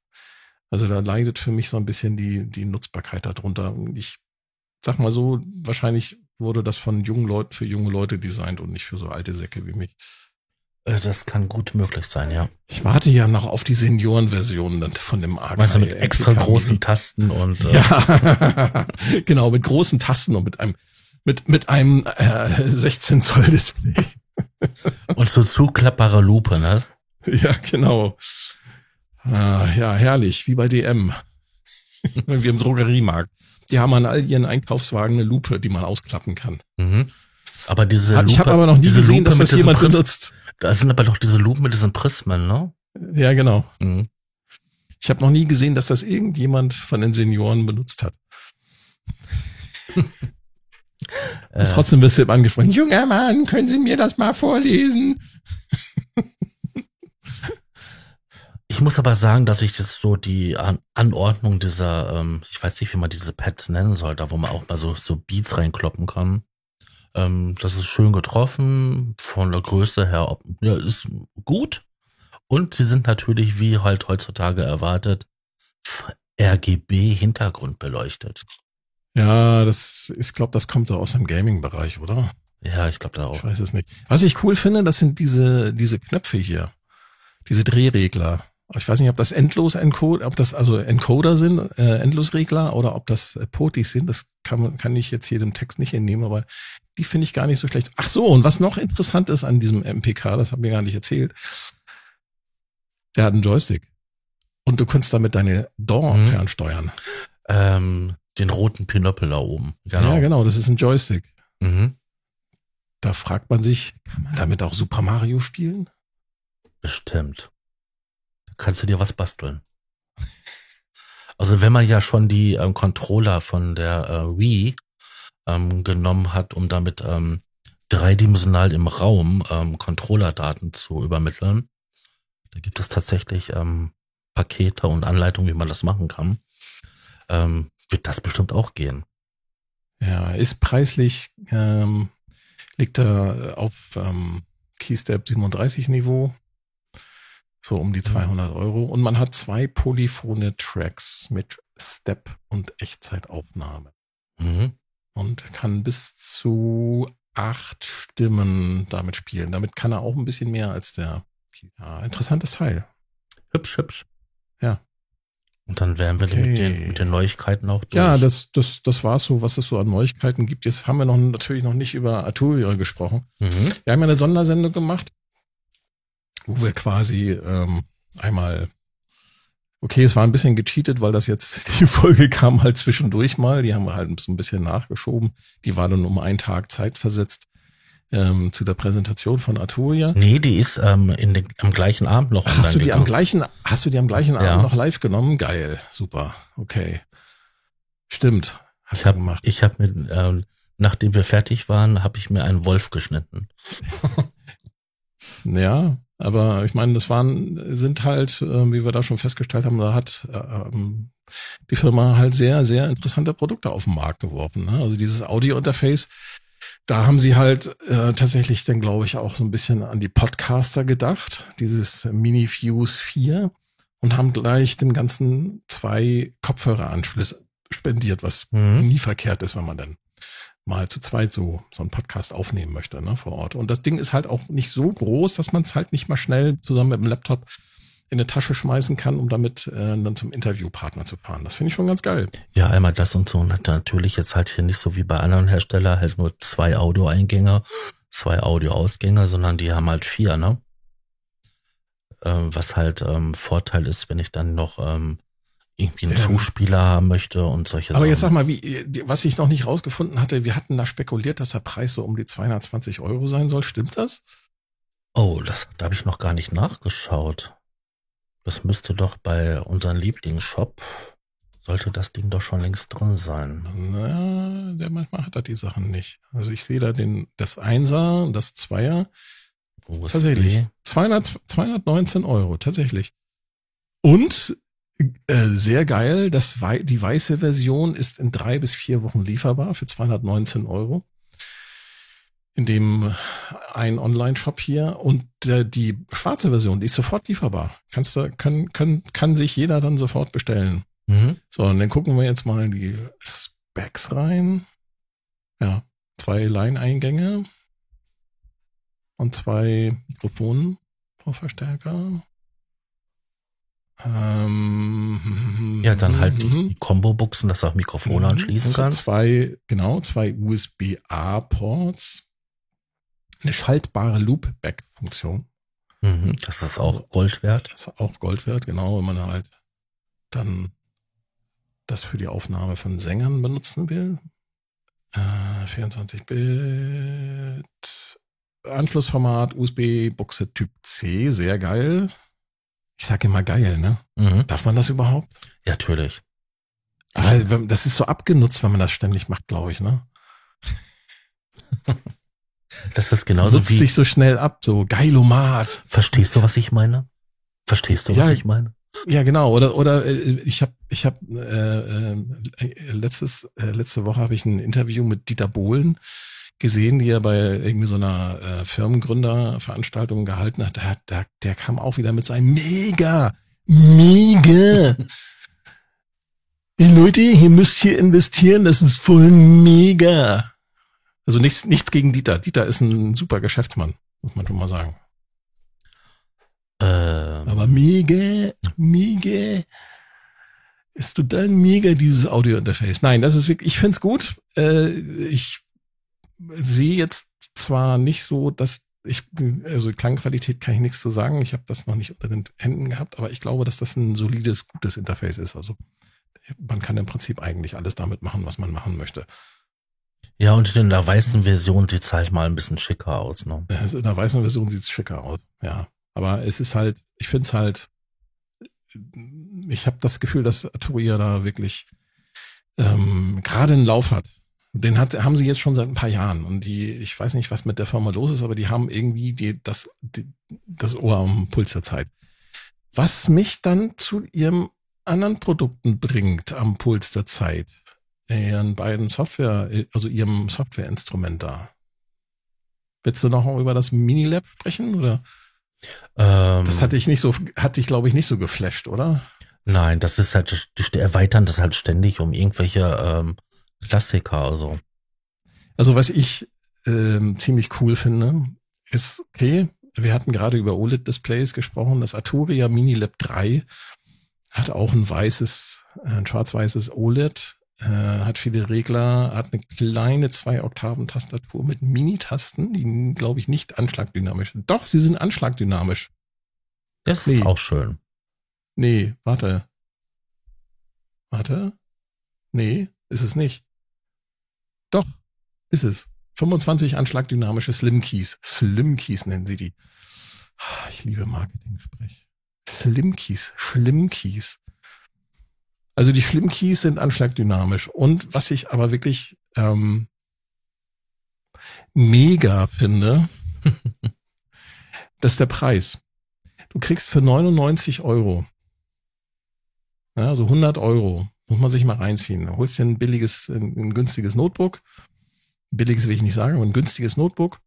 Also da leidet für mich so ein bisschen die, die Nutzbarkeit darunter. Ich sag mal so, wahrscheinlich wurde das von jungen Leuten für junge Leute designt und nicht für so alte Säcke wie mich. Äh, das kann gut möglich sein, ja. Ich warte ja noch auf die Seniorenversion von dem Arc. Weißt du, mit extra großen Tasten und äh ja, genau mit großen Tasten und mit einem mit mit einem äh, 16 Zoll Display und so zuklappbare Lupe, ne? Ja, genau. Ah, ja, herrlich, wie bei DM. wie im Drogeriemarkt die haben an all ihren Einkaufswagen eine Lupe, die man ausklappen kann. Mhm. Aber diese Lupe, ich habe aber noch nie gesehen, Lupe dass das jemand Prism, benutzt. Da sind aber doch diese Lupen mit diesen Prismen, ne? Ja, genau. Mhm. Ich habe noch nie gesehen, dass das irgendjemand von den Senioren benutzt hat. Äh, trotzdem wirst du angesprochen. Junger Mann, können Sie mir das mal vorlesen? Ich muss aber sagen, dass ich das so die An Anordnung dieser, ähm, ich weiß nicht, wie man diese Pads nennen soll, da wo man auch mal so, so Beats reinkloppen kann. Ähm, das ist schön getroffen, von der Größe her, ja, ist gut. Und sie sind natürlich, wie halt heutzutage erwartet, RGB Hintergrund beleuchtet. Ja, das, ich glaube, das kommt so aus dem Gaming-Bereich, oder? Ja, ich glaube da auch. Ich weiß es nicht. Was ich cool finde, das sind diese, diese Knöpfe hier. Diese Drehregler. Ich weiß nicht, ob das endlos Encoder, ob das also Encoder sind, äh, Endlosregler oder ob das äh, Potis sind. Das kann kann ich jetzt hier dem Text nicht entnehmen, aber die finde ich gar nicht so schlecht. Ach so, und was noch interessant ist an diesem MPK, das hat mir gar nicht erzählt. Der hat einen Joystick. Und du kannst damit deine Door Mhm. fernsteuern. Ähm, den roten Pinöppel da oben. Genau. Ja, genau, das ist ein Joystick. Mhm. Da fragt man sich, kann man damit auch Super Mario spielen? Bestimmt. Da kannst du dir was basteln. Also wenn man ja schon die ähm, Controller von der äh, Wii ähm, genommen hat, um damit ähm, dreidimensional im Raum ähm, Controllerdaten zu übermitteln, da gibt es tatsächlich ähm, Pakete und Anleitungen, wie man das machen kann. Ähm, wird das bestimmt auch gehen. Ja, ist preislich, ähm, liegt er auf ähm, Keystep 37 Niveau. So um die 200 Euro. Und man hat zwei polyphone Tracks mit Step und Echtzeitaufnahme. Mhm. Und kann bis zu acht Stimmen damit spielen. Damit kann er auch ein bisschen mehr als der. Ja, interessantes Teil. Hübsch, hübsch. Ja. Und dann wären wir Okay. mit, den, mit den Neuigkeiten auch durch. Ja, das, das, das war's so, was es so an Neuigkeiten gibt. Jetzt haben wir noch natürlich noch nicht über Arturia gesprochen. Mhm. Wir haben ja eine Sondersendung gemacht, wo wir quasi ähm, einmal, okay, es war ein bisschen gecheatet, weil das jetzt, die Folge kam halt zwischendurch mal, die haben wir halt so ein bisschen nachgeschoben. Die war dann um einen Tag Zeit versetzt ähm, zu der Präsentation von Arturia. Nee, die ist ähm, in den, am gleichen Abend noch Hast du die am gegangen. gleichen, hast du die am gleichen Ja. Abend noch live genommen? Geil, super, okay. Stimmt, hast Ich habe gemacht. ich hab mir, ähm, nachdem wir fertig waren, habe ich mir einen Wolf geschnitten. Ja, aber ich meine, das waren, sind halt, äh, wie wir da schon festgestellt haben, da hat äh, ähm, die Firma halt sehr, sehr interessante Produkte auf den Markt geworfen. Ne? Also dieses Audio-Interface, da haben sie halt äh, tatsächlich dann, glaube ich, auch so ein bisschen an die Podcaster gedacht, dieses Mini Fuse 4 und haben gleich dem Ganzen zwei Kopfhöreranschlüsse spendiert, was Mhm. nie verkehrt ist, wenn man dann mal zu zweit so, so einen Podcast aufnehmen möchte, ne, vor Ort. Und das Ding ist halt auch nicht so groß, dass man es halt nicht mal schnell zusammen mit dem Laptop in eine Tasche schmeißen kann, um damit äh, dann zum Interviewpartner zu fahren. Das finde ich schon ganz geil. Ja, einmal das und so. Und hat natürlich jetzt halt hier nicht so wie bei anderen Herstellern halt nur zwei Audioeingänge, zwei Audioausgänge, sondern die haben halt vier, ne? Ähm, was halt ähm, Vorteil ist, wenn ich dann noch ähm, irgendwie einen. Zuspieler haben möchte und solche Aber Sachen. jetzt sag mal, wie, die- was ich noch nicht rausgefunden hatte, wir hatten da spekuliert, dass der Preis so um die 220 Euro sein soll. Stimmt das? Oh, das, da habe ich noch gar nicht nachgeschaut. Das müsste doch bei unserem Lieblingsshop, sollte das Ding doch schon längst drin sein. Na, der manchmal hat er die Sachen nicht. Also ich sehe da den, das Einser, das Zweier. USB. Tatsächlich. 200, 219 Euro, tatsächlich. Und äh, sehr geil, das, die weiße Version ist in drei bis vier Wochen lieferbar für 219 Euro. In dem ein Online-Shop hier. Und äh, die schwarze Version, die ist sofort lieferbar. Kannst du, kann, kann, kann sich jeder dann sofort bestellen. Mhm. So, und dann gucken wir jetzt mal in die Specs rein. Ja, zwei Line-Eingänge und zwei Mikrofonen pro Verstärker. Ähm, Ja, dann halt die, mhm. die Combo-Buchsen, dass du auch Mikrofone Mhm. anschließen kannst. Zwei, genau, zwei USB-A-Ports. Eine schaltbare Loopback-Funktion. Mhm. Das ist auch Gold wert. Das ist auch Gold wert, genau, wenn man halt dann das für die Aufnahme von Sängern benutzen will. Äh, 24 Bit. Anschlussformat USB-Buchse Typ C, sehr geil. Ich sage immer geil, ne? Mhm. Darf man das überhaupt? Ja, natürlich. Wenn- Das ist so abgenutzt, wenn man das ständig macht, glaube ich, ne? Das ist genauso Nutzt wie. sich so schnell ab, so geilomat. Verstehst du, was ich meine? Verstehst du, was Ja. ich meine? Ja, genau. Oder oder äh, ich habe ich habe äh, äh, letztes äh, letzte Woche habe ich ein Interview mit Dieter Bohlen gesehen, die er bei irgendwie so einer äh, Firmengründerveranstaltung gehalten hat. Der, der, der kam auch wieder mit seinem Mega, Mega. Leute, ihr müsst hier investieren, das ist voll mega. Also nichts, nichts gegen Dieter. Dieter ist ein super Geschäftsmann, muss man schon mal sagen. Ähm, Aber mega, mega. Ist total mega, dieses Audio-Interface. Nein, das ist wirklich, ich find's gut. Äh, ich sehe jetzt zwar nicht so, dass ich, also Klangqualität kann ich nichts zu sagen. Ich habe das noch nicht unter den Händen gehabt, aber ich glaube, dass das ein solides, gutes Interface ist. Also man kann im Prinzip eigentlich alles damit machen, was man machen möchte. Ja, und in der weißen Version sieht's halt mal ein bisschen schicker aus, ne? Also in der weißen Version sieht's schicker aus, ja. Aber es ist halt, ich finde es halt, ich habe das Gefühl, dass Arturia da wirklich ähm, gerade einen Lauf hat. Den hat, haben sie jetzt schon seit ein paar Jahren. Und die, ich weiß nicht, was mit der Firma los ist, aber die haben irgendwie die, das, die, das Ohr am Puls der Zeit. Was mich dann zu ihrem anderen Produkten bringt am Puls der Zeit. Ihren beiden Software, also ihrem Softwareinstrument da. Willst du noch über das Minilab sprechen oder? Ähm, das hatte ich nicht so, hatte ich glaube ich nicht so geflasht, oder? Nein, das ist halt, die erweitern das halt ständig um irgendwelche ähm, Klassiker, also. Also was ich ähm, ziemlich cool finde, ist okay. Wir hatten gerade über OLED-Displays gesprochen. Das Arturia Minilab 3 hat auch ein weißes, ein schwarz-weißes OLED, äh, hat viele Regler, hat eine kleine zwei Oktaven Tastatur mit Mini-Tasten, die glaube ich nicht anschlagdynamisch sind. Doch, sie sind anschlagdynamisch. Das nee. ist auch schön. Nee, warte. Warte. Nee, ist es nicht. Doch, ist es. 25 anschlagdynamische Slim Keys. Slim Keys nennen sie die. Ah, ich liebe Marketing-Sprech. Slim-Keys, Schlimm-Keys. Also die Schlimm-Keys sind anschlagdynamisch. Und was ich aber wirklich ähm, mega finde, das ist der Preis. Du kriegst für 99 Euro, ja, also 100 Euro, muss man sich mal reinziehen. Du holst dir ein billiges, ein, ein günstiges Notebook. Billiges will ich nicht sagen, aber ein günstiges Notebook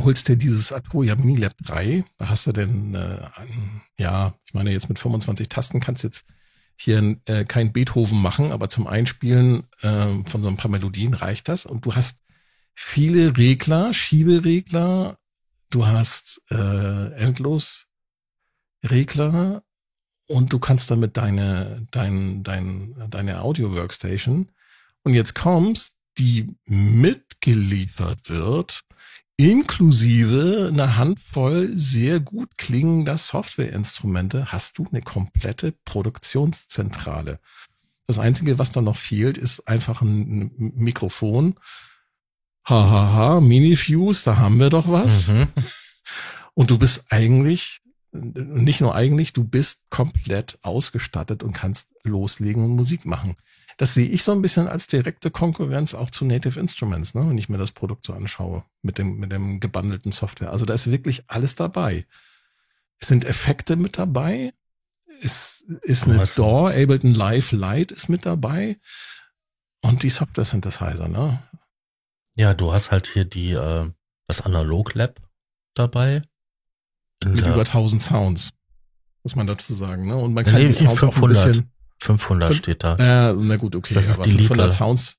holst dir dieses Arturia Mini Lab 3, da hast du denn, äh, ja, ich meine jetzt mit 25 Tasten kannst du jetzt hier äh, kein Beethoven machen, aber zum Einspielen äh, von so ein paar Melodien reicht das. Und du hast viele Regler, Schieberegler, du hast äh, endlos Regler und du kannst damit deine, dein, dein, deine Audio-Workstation. Und jetzt kommst, die mitgeliefert wird, inklusive einer Handvoll sehr gut klingender Softwareinstrumente hast du eine komplette Produktionszentrale. Das Einzige, was da noch fehlt, ist einfach ein Mikrofon. Hahaha, ha, ha, Mini-Fuse, da haben wir doch was. Mhm. Und du bist eigentlich, nicht nur eigentlich, du bist komplett ausgestattet und kannst loslegen und Musik machen das sehe ich so ein bisschen als direkte Konkurrenz auch zu Native Instruments, ne, wenn ich mir das Produkt so anschaue mit dem, mit dem gebundelten Software. Also da ist wirklich alles dabei. Es sind Effekte mit dabei. Es ist eine DAW, Ableton Live Lite ist mit dabei. Und die Software Synthesizer, ne? Ja, du hast halt hier die, äh, das Analog Lab dabei. mit über 1000 Sounds. Muss man dazu sagen, ne? Und man kann nee, die Sounds 500. auch ein bisschen 500 Fünf, steht da. Äh, na gut, okay. Das ist aber die 500 Liter. Sounds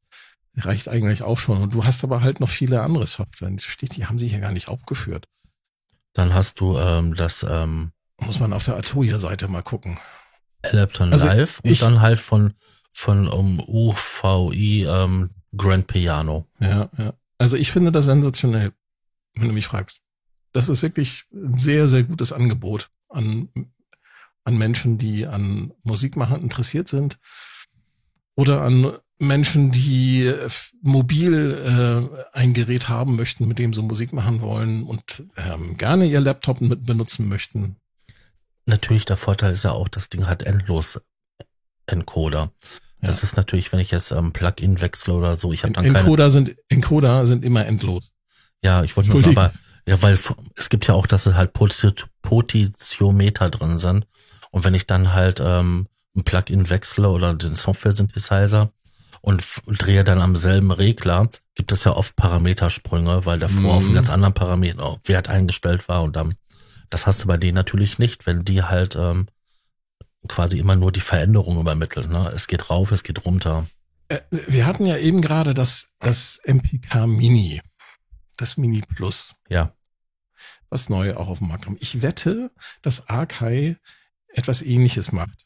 reicht eigentlich auch schon. Und du hast aber halt noch viele andere Software. Steht, die haben sie hier gar nicht aufgeführt. Dann hast du ähm, das. Ähm, Muss man auf der Arturia-Seite mal gucken. Elapton also Live und dann halt von von um, UVI ähm, Grand Piano. Ja, ja. Also ich finde das sensationell, wenn du mich fragst. Das ist wirklich ein sehr, sehr gutes Angebot an an Menschen, die an Musikmachen interessiert sind oder an Menschen, die mobil äh, ein Gerät haben möchten, mit dem sie Musik machen wollen und ähm, gerne ihr Laptop mit benutzen möchten. Natürlich, der Vorteil ist ja auch, das Ding hat endlos Encoder. Ja. Das ist natürlich, wenn ich jetzt ähm, Plugin wechsle oder so, ich habe dann Encoder keine... sind Encoder sind immer endlos. Ja, ich wollte nur aber ja, weil es gibt ja auch, dass es halt Potentiometer drin sind und wenn ich dann halt ähm, ein Plugin wechsle oder den Software-Synthesizer und drehe dann am selben Regler, gibt es ja oft Parametersprünge, weil davor mhm. auf einen ganz anderen Parameter Wert eingestellt war und dann, das hast du bei denen natürlich nicht, wenn die halt ähm, quasi immer nur die Veränderung übermitteln. Ne? Es geht rauf, es geht runter. Äh, wir hatten ja eben gerade das, das MPK Mini, das Mini Plus. Ja. Was neu auch auf dem Markt kommt. Ich wette, dass Arkai etwas Ähnliches macht.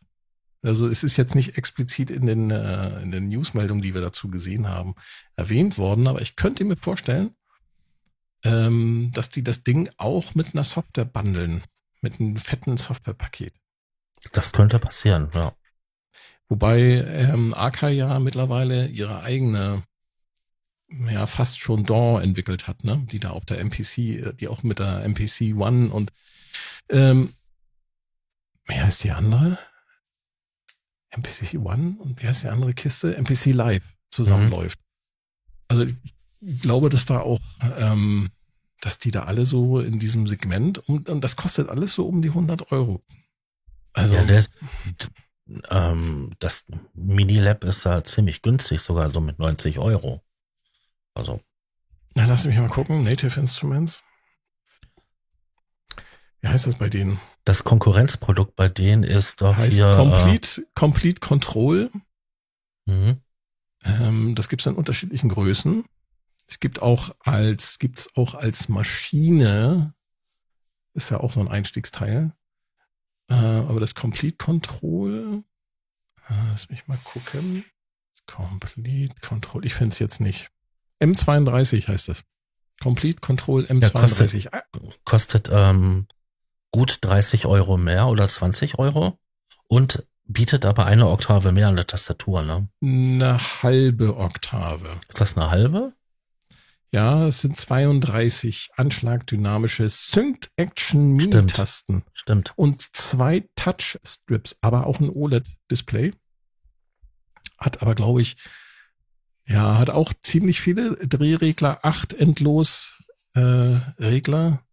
Also es ist jetzt nicht explizit in den, äh, in den Newsmeldungen, die wir dazu gesehen haben, erwähnt worden, aber ich könnte mir vorstellen, ähm, dass die das Ding auch mit einer Software bundeln, mit einem fetten Softwarepaket. Das könnte passieren, ja. Wobei ähm, AK ja mittlerweile ihre eigene, ja fast schon DAW entwickelt hat, ne? Die da auf der MPC, die auch mit der MPC One und ähm, wer ist die andere? MPC One und wer ist die andere Kiste? MPC Live zusammenläuft. Mhm. Also ich glaube, dass da auch, ähm, dass die da alle so in diesem Segment und, und das kostet alles so um die 100 Euro. Also ja, das, ähm, das Mini-Lab ist da ziemlich günstig, sogar so mit 90 Euro. Also. Na, lass mich mal gucken. Native Instruments. Wie heißt das bei denen? Das Konkurrenzprodukt bei denen ist doch heißt hier. Complete, äh, Complete Control. Mhm. Ähm, das gibt es in unterschiedlichen Größen. Es gibt auch als, gibt's auch als Maschine, ist ja auch so ein Einstiegsteil. Äh, aber das Complete Control, äh, lass mich mal gucken. Complete Control, ich finde es jetzt nicht. M32 heißt das. Complete Control M32. Ja, kostet, kostet ähm, gut 30 Euro mehr oder 20 Euro und bietet aber eine Oktave mehr an der Tastatur, ne? Eine halbe Oktave. Ist das eine halbe? Ja, es sind 32 anschlagdynamische Synced Action Mini-Tasten. Stimmt. Und zwei Touch-Strips, aber auch ein OLED-Display. Hat aber, glaube ich, ja, hat auch ziemlich viele Drehregler, acht endlos äh, Regler,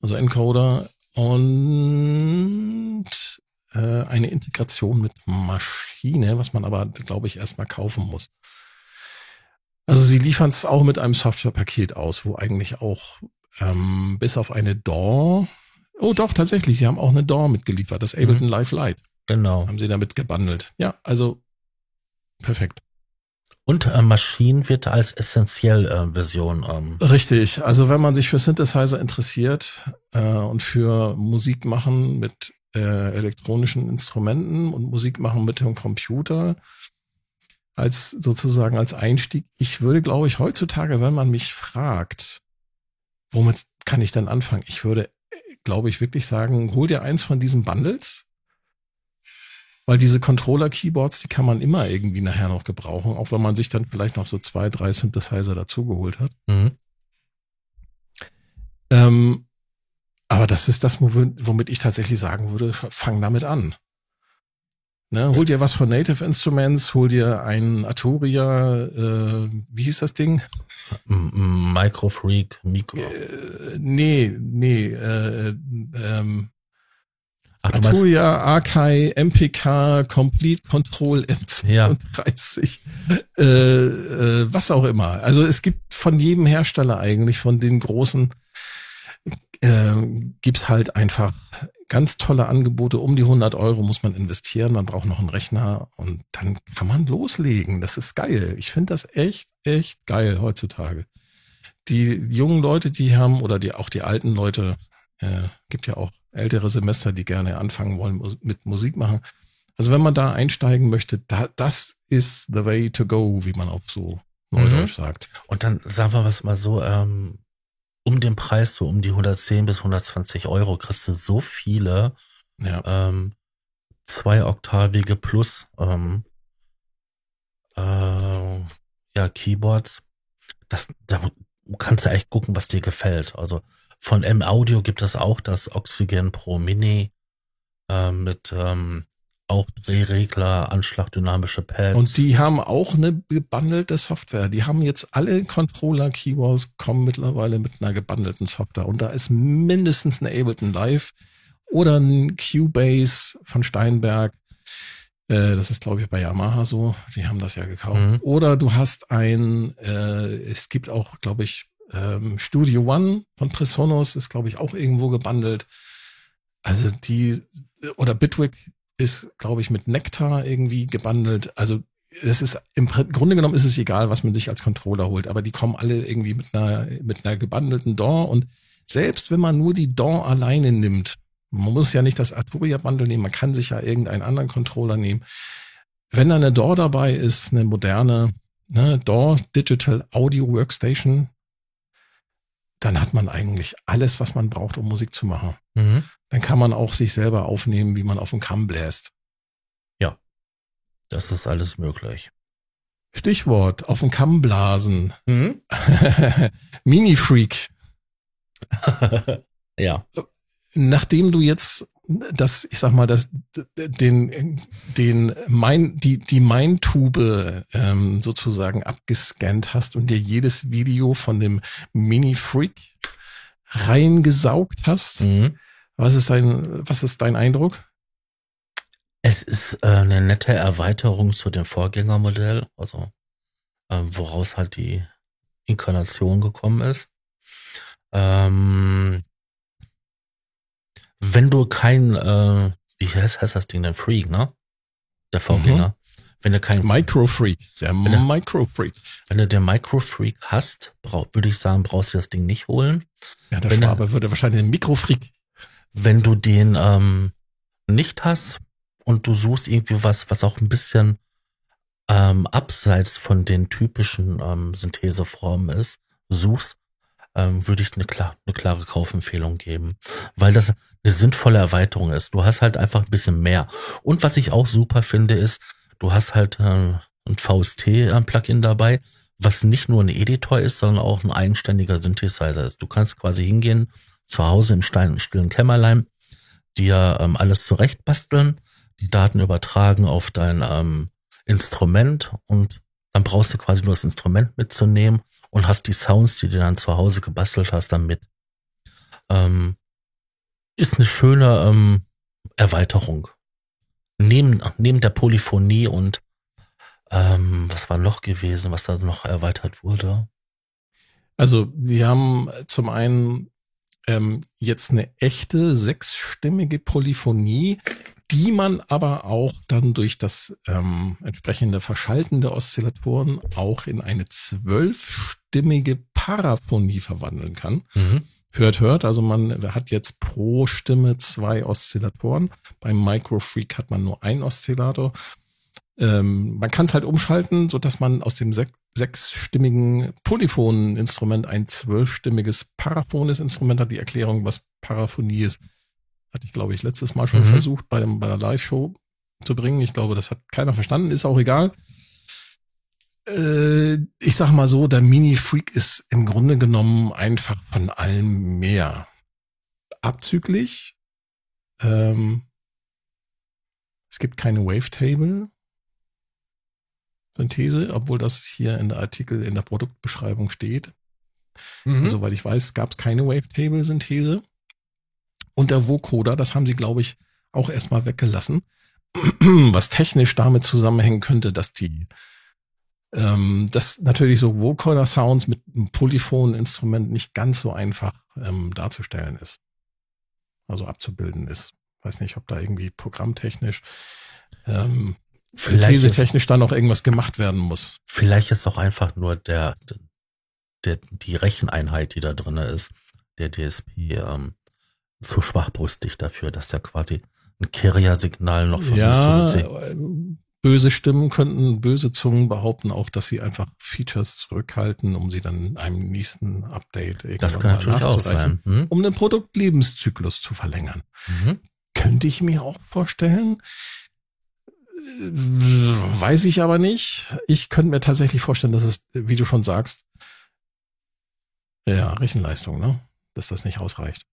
also Encoder und äh, eine Integration mit Maschine, was man aber, glaube ich, erstmal kaufen muss. Also sie liefern es auch mit einem Softwarepaket aus, wo eigentlich auch ähm, bis auf eine DAW, oh doch, tatsächlich, sie haben auch eine DAW mitgeliefert, das Ableton mhm. Live Lite. Genau. Haben sie damit gebundelt. Ja, also perfekt. Und äh, Maschinen wird als essentiell äh, Version. Ähm. Richtig. Also wenn man sich für Synthesizer interessiert äh, und für Musik machen mit äh, elektronischen Instrumenten und Musik machen mit dem Computer, als sozusagen als Einstieg. Ich würde, glaube ich, heutzutage, wenn man mich fragt, womit kann ich denn anfangen? Ich würde, glaube ich, wirklich sagen, hol dir eins von diesen Bundles, weil diese Controller-Keyboards, die kann man immer irgendwie nachher noch gebrauchen, auch wenn man sich dann vielleicht noch so zwei, drei Synthesizer dazugeholt hat. Mhm. Ähm, aber das ist das, womit ich tatsächlich sagen würde, fang damit an. Ne, hol dir was von Native Instruments, hol dir ein Arturia, äh, wie hieß das Ding? Microfreak, Micro. Äh, nee, nee, äh, ähm, Ach, Arturia, Arkai, MPK, Complete Control M32, ja. äh, äh, was auch immer. Also es gibt von jedem Hersteller eigentlich, von den großen, äh, gibt's halt einfach ganz tolle Angebote. Um die 100 Euro muss man investieren. Man braucht noch einen Rechner und dann kann man loslegen. Das ist geil. Ich finde das echt, echt geil heutzutage. Die jungen Leute, die haben oder die auch die alten Leute, äh, gibt ja auch ältere Semester, die gerne anfangen wollen mit Musik machen. Also wenn man da einsteigen möchte, da, das ist the way to go, wie man auch so neudeutsch mhm. sagt. Und dann sagen wir was mal so, ähm, um den Preis, so um die 110 bis 120 Euro, kriegst du so viele ja. ähm, zwei oktavige plus ähm, äh, ja, Keyboards. Das, da kannst du echt gucken, was dir gefällt. Also von M-Audio gibt es auch das Oxygen Pro Mini äh, mit ähm, auch Drehregler, anschlagdynamische Pads. Und die haben auch eine gebundelte Software. Die haben jetzt alle Controller-Keyboards kommen mittlerweile mit einer gebundelten Software. Und da ist mindestens ein Ableton Live oder ein Cubase von Steinberg. Äh, das ist, glaube ich, bei Yamaha so. Die haben das ja gekauft. Mhm. Oder du hast ein, äh, es gibt auch, glaube ich, ähm, Studio One von Presonus ist, glaube ich, auch irgendwo gebundelt. Also die, oder Bitwig ist, glaube ich, mit Nektar irgendwie gebundelt. Also es ist im Grunde genommen ist es egal, was man sich als Controller holt, aber die kommen alle irgendwie mit einer mit einer gebundelten DAW und selbst wenn man nur die DAW alleine nimmt, man muss ja nicht das Arturia Bundle nehmen, man kann sich ja irgendeinen anderen Controller nehmen. Wenn da eine DAW dabei ist, eine moderne ne, DAW Digital Audio Workstation, dann hat man eigentlich alles, was man braucht, um Musik zu machen. Mhm. Dann kann man auch sich selber aufnehmen, wie man auf dem Kamm bläst. Das ist alles möglich. Stichwort, auf dem Kamm blasen. Mhm. Mini-Freak. ja. Nachdem du jetzt das, ich sag mal, das, den, den, mein, die, die Main-Tube ähm, sozusagen abgescannt hast und dir jedes Video von dem Mini-Freak reingesaugt hast. Mhm. Was ist dein, was ist dein Eindruck? Es ist äh, eine nette Erweiterung zu dem Vorgängermodell, also ähm, woraus halt die Inkarnation gekommen ist. Ähm, wenn du kein, äh, wie heißt, heißt das Ding denn, Freak, ne? Der Vorgänger. Wenn du kein Micro-Freak, der du- Micro-Freak. wenn du den Micro-Freak hast, brau- würde ich sagen, brauchst du das Ding nicht holen. Ja, der Wenn Schwabe würde wahrscheinlich ein Mikrofreak. wenn du den ähm, nicht hast und du suchst irgendwie was, was auch ein bisschen ähm, abseits von den typischen ähm, Syntheseformen ist, suchst, ähm, würde ich eine, klar, eine klare Kaufempfehlung geben, weil das eine sinnvolle Erweiterung ist. Du hast halt einfach ein bisschen mehr. Und was ich auch super finde, ist, du hast halt ähm, ein VST-Plugin dabei, was nicht nur ein Editor ist, sondern auch ein eigenständiger Synthesizer ist. Du kannst quasi hingehen, zu Hause im stein- stillen Kämmerlein, dir ähm, alles zurechtbasteln, die Daten übertragen auf dein ähm, Instrument und dann brauchst du quasi nur das Instrument mitzunehmen und hast die Sounds, die du dann zu Hause gebastelt hast, dann mit. Ähm, ist eine schöne ähm, Erweiterung. Neben, neben der Polyphonie und ähm, was war noch gewesen, was da noch erweitert wurde? Also, die haben zum einen ähm, jetzt eine echte sechsstimmige Polyphonie, die man aber auch dann durch das ähm, entsprechende Verschalten der Oszillatoren auch in eine zwölfstimmige Paraphonie verwandeln kann. Mhm. Hört, hört, also man hat jetzt pro Stimme zwei Oszillatoren. Beim Microfreak hat man nur einen Oszillator. Ähm, man kann es halt umschalten, so dass man aus dem sech sechsstimmigen Polyphoneninstrument ein zwölfstimmiges paraphones Instrument hat. Die Erklärung, was Paraphonie ist, hatte ich, glaube ich, letztes Mal schon Mhm. versucht, bei, dem, bei der Live-Show zu bringen. Ich glaube, das hat keiner verstanden, ist auch egal. Äh, ich sag mal so, der Mini-Freak ist im Grunde genommen einfach von allem mehr. Abzüglich. Ähm, es gibt keine Wavetable. Synthese, obwohl das hier in der Artikel in der Produktbeschreibung steht. Mhm. Soweit ich weiß, gab es keine Wavetable-Synthese. Und der Vocoder, das haben sie, glaube ich, auch erstmal weggelassen. Was technisch damit zusammenhängen könnte, dass die, ähm, dass natürlich so Vocoder-Sounds mit einem Polyphon-Instrument nicht ganz so einfach ähm, darzustellen ist. Also abzubilden ist. Weiß nicht, ob da irgendwie programmtechnisch, ähm, Vielleicht ist, technisch dann noch irgendwas gemacht werden muss. vielleicht ist auch einfach nur der, der, die Recheneinheit, die da drinne ist, der DSP, ähm, zu schwachbrüstig dafür, dass der quasi ein Carrier-Signal noch für Ja, müsste. äh, böse Stimmen könnten, böse Zungen behaupten auch, dass sie einfach Features zurückhalten, um sie dann in einem nächsten Update irgendwann Das kann natürlich auch sein. Hm? Um den Produktlebenszyklus zu verlängern. Mhm. Könnte ich mir auch vorstellen. Weiß ich aber nicht. Ich könnte mir tatsächlich vorstellen, dass es, wie du schon sagst, ja, Rechenleistung, ne? Dass das nicht ausreicht.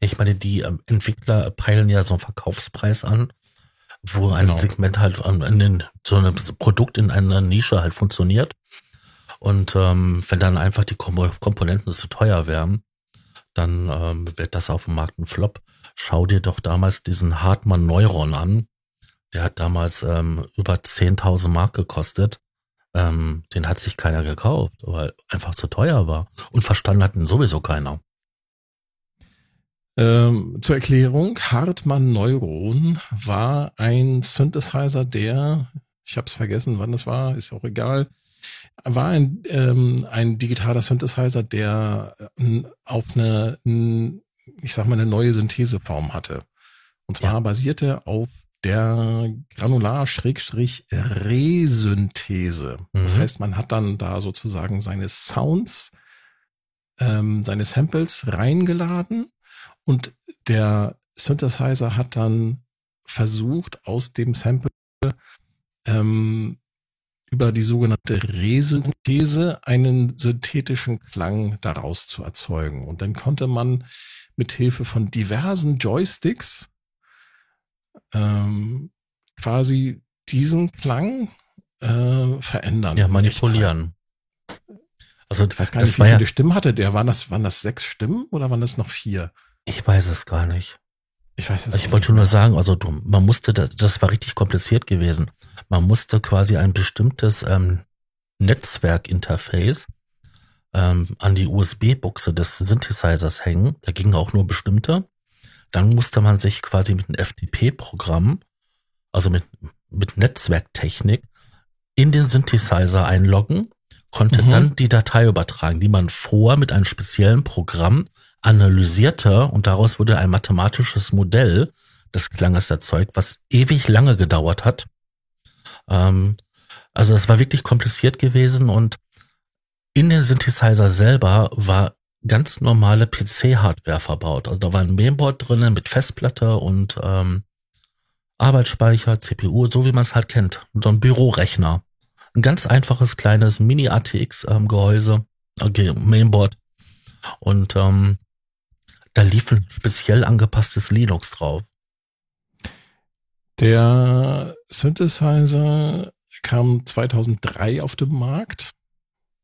Ich meine, die ähm, Entwickler peilen ja so einen Verkaufspreis an, wo ein Genau. Segment halt an, an den, so ein Produkt in einer Nische halt funktioniert. Und ähm, wenn dann einfach die Kom Komponenten zu teuer wären, dann ähm, wird das auf dem Markt ein Flop. Schau dir doch damals diesen Hartmann Neuron an. Der hat damals ähm, über 10.000 Mark gekostet. Ähm, den hat sich keiner gekauft, weil einfach zu teuer war. Und verstanden hat ihn sowieso keiner. Ähm, zur Erklärung, Hartmann Neuron war ein Synthesizer, der, ich habe es vergessen, wann es war, ist auch egal, war ein, ähm, ein digitaler Synthesizer, der äh, auf eine, ich sag mal, eine neue Syntheseform hatte. Und zwar Ja. basierte auf der Granular-Resynthese. Das Mhm. heißt, man hat dann da sozusagen seine Sounds ähm, seine Samples reingeladen und der Synthesizer hat dann versucht, aus dem Sample ähm, über die sogenannte Resynthese einen synthetischen Klang daraus zu erzeugen. Und dann konnte man mit Hilfe von diversen Joysticks ähm, quasi diesen Klang äh, verändern. Ja, manipulieren. Also ich weiß gar nicht, wie viele ja, Stimmen hatte der. Waren das, waren das sechs Stimmen oder waren das noch vier? Ich weiß es gar nicht. Ich weiß es Ich wollte nur sagen, also man musste, das war richtig kompliziert gewesen. Man musste quasi ein bestimmtes ähm, Netzwerkinterface ähm, an die USB-Buchse des Synthesizers hängen. Da gingen auch nur bestimmte. Dann musste man sich quasi mit einem FTP-Programm, also mit, mit Netzwerktechnik, in den Synthesizer einloggen, konnte mhm. dann die Datei übertragen, die man vor mit einem speziellen Programm analysierte und daraus wurde ein mathematisches Modell des Klanges erzeugt, was ewig lange gedauert hat. Ähm, also es war wirklich kompliziert gewesen und in den Synthesizer selber war ganz normale PC-Hardware verbaut. Also da war ein Mainboard drinnen mit Festplatte und ähm, Arbeitsspeicher, CPU, so wie man es halt kennt. So ein Bürorechner. Ein ganz einfaches kleines Mini-ATX-Gehäuse, ähm, okay, Mainboard. Und ähm, da lief ein speziell angepasstes Linux drauf. Der Synthesizer kam 2003 auf den Markt.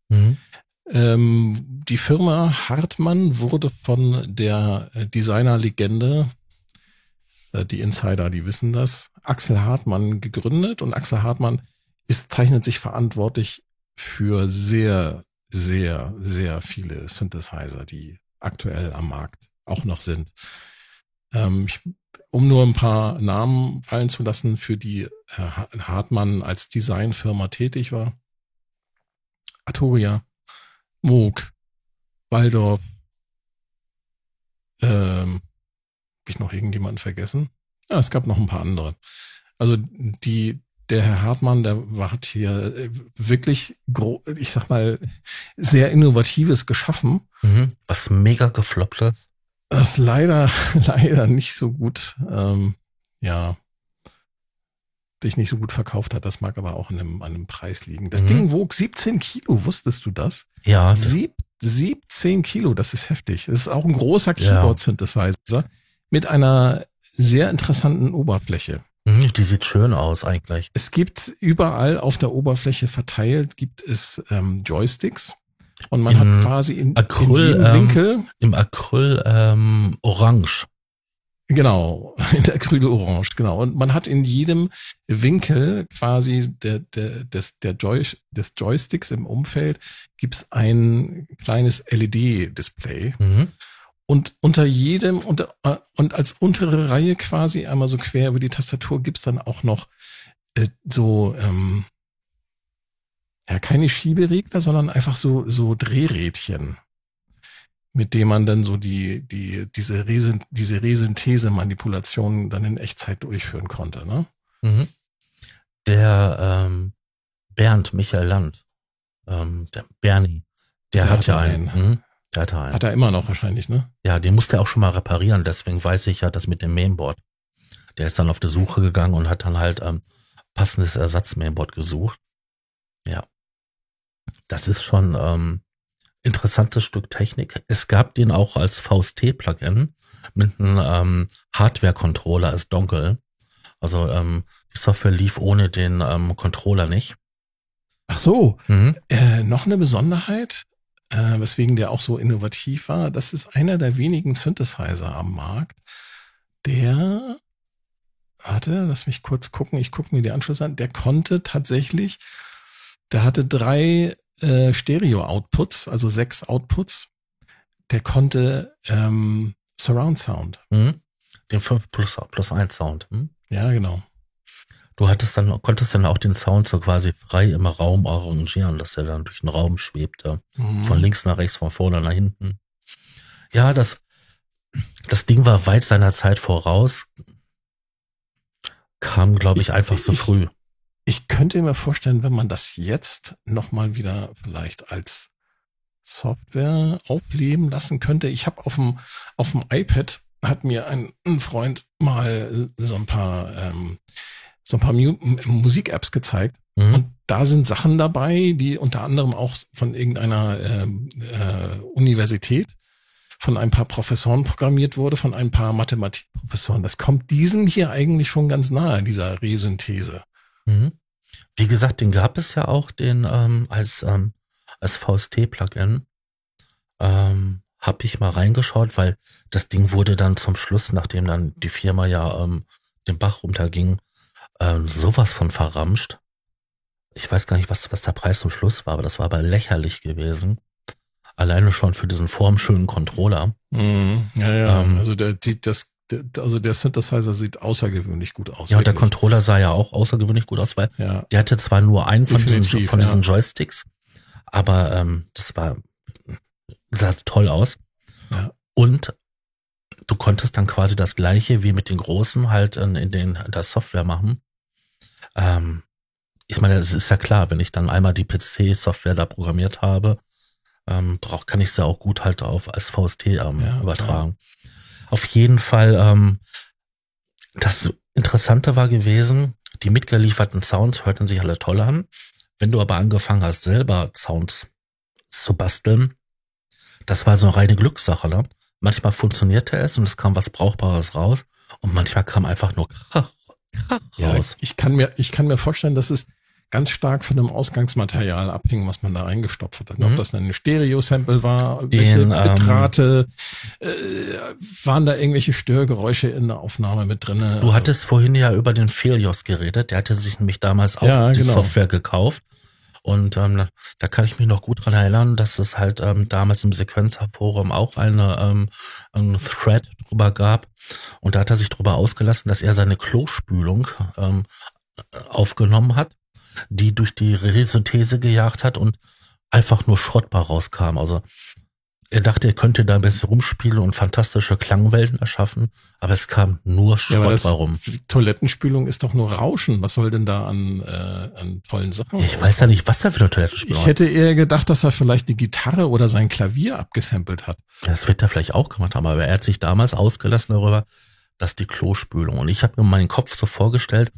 Mhm. Ähm, die Firma Hartmann wurde von der Designerlegende, äh, die Insider, die wissen das, Axel Hartmann gegründet und Axel Hartmann ist, zeichnet sich verantwortlich für sehr, sehr, sehr viele Synthesizer, die aktuell am Markt auch noch sind. Ähm, ich, um nur ein paar Namen fallen zu lassen, für die Herr Hartmann als Designfirma tätig war. Arturia, Moog, Waldorf, ähm, habe ich noch irgendjemanden vergessen? Ja, es gab noch ein paar andere. Also die, der Herr Hartmann, der hat hier äh, wirklich, ich sag mal, sehr Innovatives geschaffen. Mhm. Was mega gefloppt hat das leider, leider nicht so gut, ähm, ja, sich nicht so gut verkauft hat. Das mag aber auch an einem, an einem Preis liegen. Das mhm. Ding wog 17 Kilo, wusstest du das? Ja. Sieb, 17 Kilo, das ist heftig. Das ist auch ein großer Keyboard-Synthesizer mit einer sehr interessanten Oberfläche. Mhm, die sieht schön aus eigentlich. Es gibt überall auf der Oberfläche verteilt, gibt es ähm, Joysticks. Und man Im hat quasi in, Acryl, in jedem ähm, Winkel. Im Acryl ähm, orange. Genau, in der Acryl orange, genau. Und man hat in jedem Winkel quasi der, der, des, der Joy, des Joysticks im Umfeld gibt's ein kleines LED-Display. Mhm. Und unter jedem, unter, und als untere Reihe quasi einmal so quer über die Tastatur gibt's dann auch noch äh, so ähm, ja, keine Schieberegler, sondern einfach so, so Drehrädchen, mit dem man dann so die, die, diese, Resyn diese Resynthese-Manipulation dann in Echtzeit durchführen konnte, ne? Mhm. Der ähm, Bernd Michael Land, ähm, der Bernie, der, der hat ja einen. einen. Hm? Der hatte einen. Hat er immer noch wahrscheinlich, ne? Ja, den musste er auch schon mal reparieren, deswegen weiß ich ja das mit dem Mainboard. Der ist dann auf der Suche gegangen und hat dann halt ähm, passendes Ersatz-Mainboard gesucht. Ja das ist schon ähm, interessantes Stück Technik. Es gab den auch als VST-Plugin mit einem ähm, Hardware-Controller als Dongle. Also ähm, die Software lief ohne den ähm, Controller nicht. Ach so, mhm. äh, noch eine Besonderheit, äh, weswegen der auch so innovativ war. Das ist einer der wenigen Synthesizer am Markt, der, warte, lass mich kurz gucken, ich gucke mir die Anschluss an, der konnte tatsächlich, der hatte drei äh, Stereo-Outputs, also sechs Outputs. Der konnte ähm, Surround Sound. Mhm. Den 5 plus, plus 1 Sound. Hm? Ja, genau. Du hattest dann, konntest dann auch den Sound so quasi frei im Raum arrangieren, dass er dann durch den Raum schwebte. Mhm. Von links nach rechts, von vorne nach hinten. Ja, das, das Ding war weit seiner Zeit voraus. Kam, glaube ich, ich, einfach zu so früh. Ich könnte mir vorstellen, wenn man das jetzt nochmal wieder vielleicht als Software aufleben lassen könnte. Ich habe auf dem auf dem iPad hat mir ein, ein Freund mal so ein paar ähm, so ein paar Musik-Apps gezeigt. Mhm. Und da sind Sachen dabei, die unter anderem auch von irgendeiner äh, äh, Universität von ein paar Professoren programmiert wurde, von ein paar Mathematikprofessoren. Das kommt diesem hier eigentlich schon ganz nahe, dieser Resynthese. Mhm. Wie gesagt, den gab es ja auch den ähm, als ähm, als VST-Plugin. Ähm, hab ich mal reingeschaut, weil das Ding wurde dann zum Schluss, nachdem dann die Firma ja ähm, den Bach runterging, ähm, sowas von verramscht. Ich weiß gar nicht, was, was der Preis zum Schluss war, aber das war aber lächerlich gewesen. Alleine schon für diesen formschönen Controller. Mhm. Ja, ja. Ähm, also der sieht das, also der Synthesizer sieht außergewöhnlich gut aus. Ja, und der Controller sah ja auch außergewöhnlich gut aus, weil ja. der hatte zwar nur einen von diesen, von diesen ja. Joysticks, aber ähm, das war sah toll aus. Ja. Und du konntest dann quasi das gleiche wie mit den großen halt in, in den in der Software machen. Ähm, ich meine, es ist ja klar, wenn ich dann einmal die PC-Software da programmiert habe, ähm, brauch, kann ich sie auch gut halt auf als VST ähm, übertragen. Auf jeden Fall, ähm, das Interessante war gewesen, die mitgelieferten Sounds hörten sich alle toll an. Wenn du aber angefangen hast, selber Sounds zu basteln, das war so eine reine Glückssache. Ne? Manchmal funktionierte es und es kam was Brauchbares raus und manchmal kam einfach nur Krach, Krach ja, raus. Ich, ich kann mir, ich kann mir vorstellen, dass es ganz stark von dem Ausgangsmaterial abhing, was man da reingestopft hat. Mhm. Ob das ein Stereo-Sample war, Den, welche ähm, Bitrate, äh, waren da irgendwelche Störgeräusche in der Aufnahme mit drinne? Du hattest vorhin ja über den Felios geredet, der hatte sich nämlich damals auch ja, die genau. Software gekauft. Und ähm, da kann ich mich noch gut dran erinnern, dass es halt ähm, damals im Sequenzer-Forum auch eine, ähm, ein Thread drüber gab. Und da hat er sich drüber ausgelassen, dass er seine Klospülung ähm, aufgenommen hat die durch die Resynthese gejagt hat und einfach nur schrottbar rauskam. Also er dachte, er könnte da ein bisschen rumspielen und fantastische Klangwelten erschaffen, aber es kam nur Schrott ja, rum. Toilettenspülung ist doch nur Rauschen. Was soll denn da an, äh, an tollen Sachen? Ich weiß ja nicht, was da für eine Toilettenspülung Ich hätte eher gedacht, dass er vielleicht die Gitarre oder sein Klavier abgesampelt hat. Das wird er vielleicht auch gemacht haben, aber er hat sich damals ausgelassen darüber, dass die Klospülung. Und ich habe mir meinen Kopf so vorgestellt,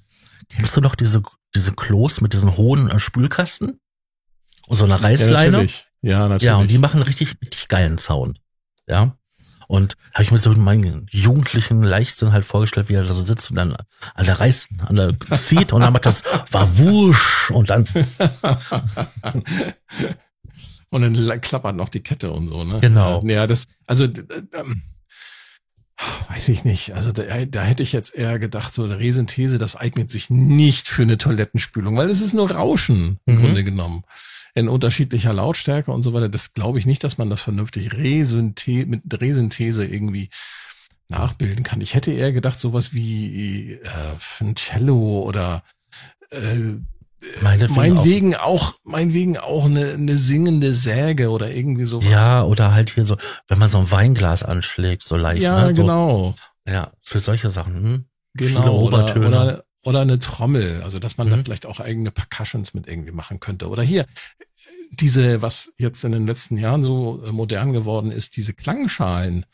kennst du noch diese diese Klos mit diesen hohen äh, Spülkasten und so einer Reißleine. Ja, natürlich. Ja, natürlich. Ja, und die machen richtig, richtig geilen Sound. Ja. Und habe ich mir so meinen jugendlichen Leichtsinn halt vorgestellt, wie er da so sitzt und dann an der Reiß, an der zieht und dann macht das war wusch und dann und dann klappert noch die Kette und so, ne? Genau. Ja, das also ähm, Weiß ich nicht. Also da, da hätte ich jetzt eher gedacht, so eine Resynthese, das eignet sich nicht für eine Toilettenspülung, weil es ist nur Rauschen im mhm. Grunde genommen. In unterschiedlicher Lautstärke und so weiter. Das glaube ich nicht, dass man das vernünftig Resynthese, mit Resynthese irgendwie nachbilden kann. Ich hätte eher gedacht, sowas wie äh, ein Cello oder äh, meinetwegen auch, meinetwegen auch eine, eine singende Säge oder irgendwie sowas. Ja, oder halt hier so, wenn man so ein Weinglas anschlägt, so leicht. Ja, ne? so, genau. Ja, für solche Sachen. Hm? Genau. Viele Obertöne. Oder, oder, oder eine Trommel, also dass man mhm. da vielleicht auch eigene Percussions mit irgendwie machen könnte. Oder hier, diese, was jetzt in den letzten Jahren so äh, modern geworden ist, diese Klangschalen.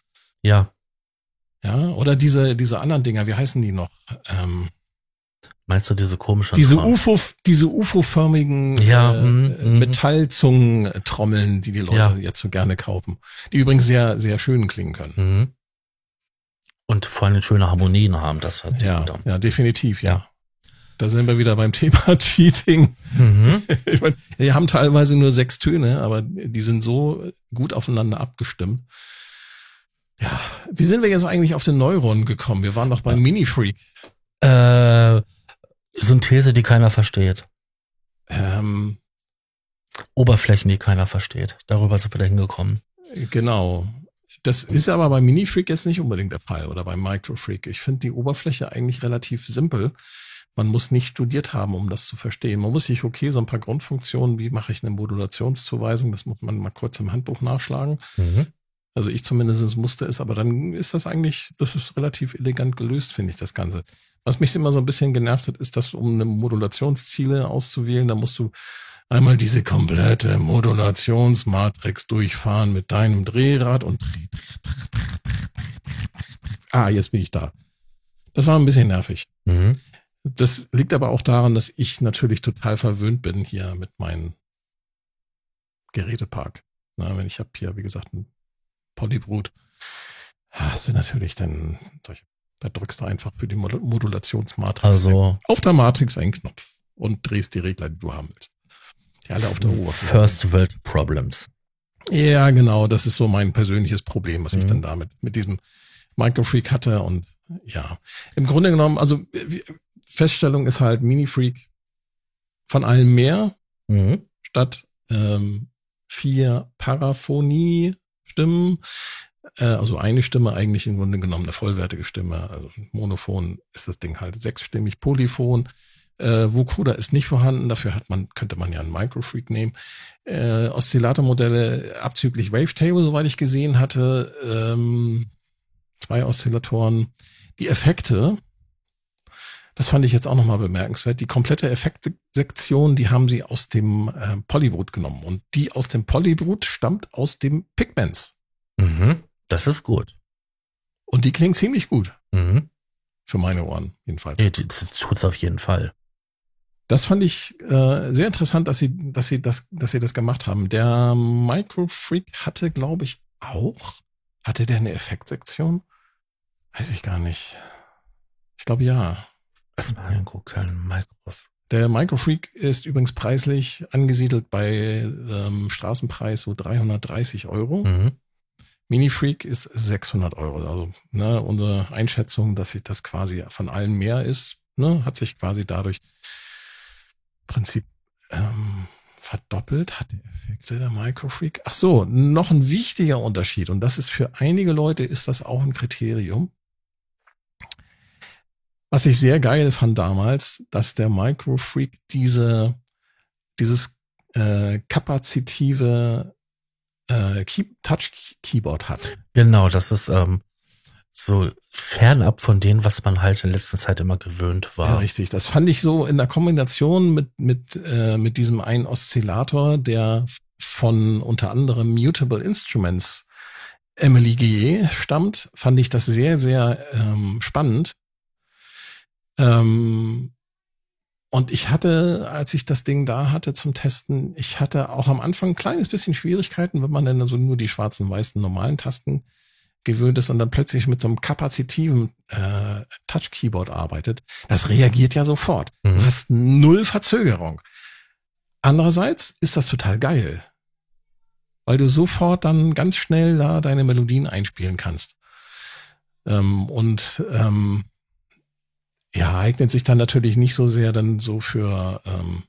Ja. Ja, oder diese, diese anderen Dinger, wie heißen die noch? Ähm, Meinst du diese komischen Diese Kram? UFO, diese UFO-förmigen ja, äh, mm, Metallzungen-Trommeln, die die Leute ja. jetzt so gerne kaufen. Die übrigens sehr, sehr schön klingen können. Mhm. Und vor allem schöne Harmonien haben, das hat ja, ja, definitiv, ja. ja. Da sind wir wieder beim Thema Cheating. Mhm. ich meine, die haben teilweise nur sechs Töne, aber die sind so gut aufeinander abgestimmt. Ja, wie sind wir jetzt eigentlich auf den Neuron gekommen? Wir waren doch beim Mini-Freak. Äh, Synthese, die keiner versteht. Ähm, Oberflächen, die keiner versteht. Darüber sind wir da hingekommen. Genau. Das ist aber bei Mini-Freak jetzt nicht unbedingt der Fall oder bei Micro-Freak. Ich finde die Oberfläche eigentlich relativ simpel. Man muss nicht studiert haben, um das zu verstehen. Man muss sich, okay, so ein paar Grundfunktionen, wie mache ich eine Modulationszuweisung, das muss man mal kurz im Handbuch nachschlagen. Mhm. Also ich zumindest musste es, aber dann ist das eigentlich, das ist relativ elegant gelöst, finde ich, das Ganze. Was mich immer so ein bisschen genervt hat, ist, dass um eine Modulationsziele auszuwählen, da musst du einmal diese komplette Modulationsmatrix durchfahren mit deinem Drehrad und Ah, jetzt bin ich da. Das war ein bisschen nervig. Mhm. Das liegt aber auch daran, dass ich natürlich total verwöhnt bin hier mit meinem Gerätepark. Na, wenn ich habe hier, wie gesagt, ein Polybrut, hast du natürlich dann solche, da drückst du einfach für die Modulationsmatrix Also auf der Matrix einen Knopf und drehst die Regler, die du haben willst. Die alle auf der Oberfläche. First World Problems. Ja, genau, das ist so mein persönliches Problem, was ich Mhm. dann damit mit diesem Microfreak hatte und ja, im Grunde genommen, also Feststellung ist halt Mini-Freak von allem mehr Mhm. statt ähm, vier Paraphonie-Stimmen, also eine Stimme eigentlich im Grunde genommen eine vollwertige Stimme, also Monophon ist das Ding halt sechsstimmig, Polyphon, äh, Vocoder ist nicht vorhanden, dafür hat man, könnte man ja einen Microfreak nehmen. Äh, Oszillatormodelle abzüglich Wavetable, soweit ich gesehen hatte, ähm, zwei Oszillatoren. Die Effekte, das fand ich jetzt auch nochmal bemerkenswert. Die komplette Effektsektion, die haben sie aus dem äh, Polybrut genommen. Und die aus dem Polybrut stammt aus dem Pigments. Mhm. Das ist gut. Und die klingt ziemlich gut. Mhm. Für meine Ohren, jedenfalls. Nee, das tut's auf jeden Fall. Das fand ich äh, sehr interessant, dass sie, dass sie das, dass sie das gemacht haben. Der Microfreak hatte, glaube ich, auch. Hatte der eine Effektsektion? Weiß ich gar nicht. Ich glaube ja. Erstmal gucken. Microf. Der Microfreak ist übrigens preislich angesiedelt bei ähm, Straßenpreis so 330 Euro. Mhm. Minifreak ist 600 Euro. Also ne, unsere Einschätzung, dass sich das quasi von allen mehr ist, ne, hat sich quasi dadurch im Prinzip ähm, verdoppelt. Hat der Effekte der Microfreak? Ach so, noch ein wichtiger Unterschied und das ist für einige Leute ist das auch ein Kriterium. Was ich sehr geil fand damals, dass der Microfreak diese dieses äh, kapazitive äh, Key Touch-Keyboard hat. Genau, das ist ähm, so fernab von dem, was man halt in letzter Zeit immer gewöhnt Ja, war. richtig. Das fand ich so in der Kombination mit, mit, äh, mit diesem einen Oszillator, der von unter anderem Mutable Instruments Emily G. stammt, fand ich das sehr, sehr ähm, spannend. Ähm, und ich hatte, als ich das Ding da hatte zum Testen, ich hatte auch am Anfang ein kleines bisschen Schwierigkeiten, wenn man dann so nur die schwarzen, weißen, normalen Tasten gewöhnt ist und dann plötzlich mit so einem kapazitiven äh, Touch-Keyboard arbeitet. Das reagiert ja sofort. Du Mhm. hast null Verzögerung. Andererseits ist das total geil, weil du sofort dann ganz schnell da deine Melodien einspielen kannst. Ähm, und ähm, ja, eignet sich dann natürlich nicht so sehr dann so für ähm,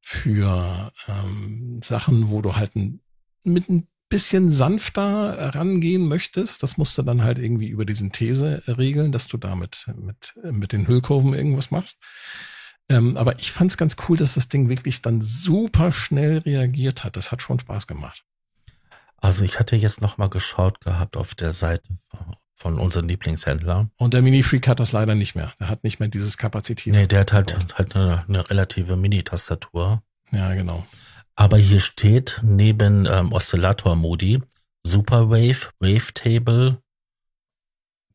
für ähm, Sachen, wo du halt ein, mit ein bisschen sanfter rangehen möchtest. Das musst du dann halt irgendwie über diesen These regeln, dass du damit mit, mit den Hüllkurven irgendwas machst. Ähm, aber ich fand es ganz cool, dass das Ding wirklich dann super schnell reagiert hat. Das hat schon Spaß gemacht. Also ich hatte jetzt noch mal geschaut gehabt auf der Seite von unserem Lieblingshändler. Und der Mini-Freak hat das leider nicht mehr. Der hat nicht mehr dieses Kapazitive. Nee, der hat halt, halt eine, eine relative Mini-Tastatur. Ja, genau. Aber hier steht neben ähm, Oszillator-Modi Superwave, Wavetable,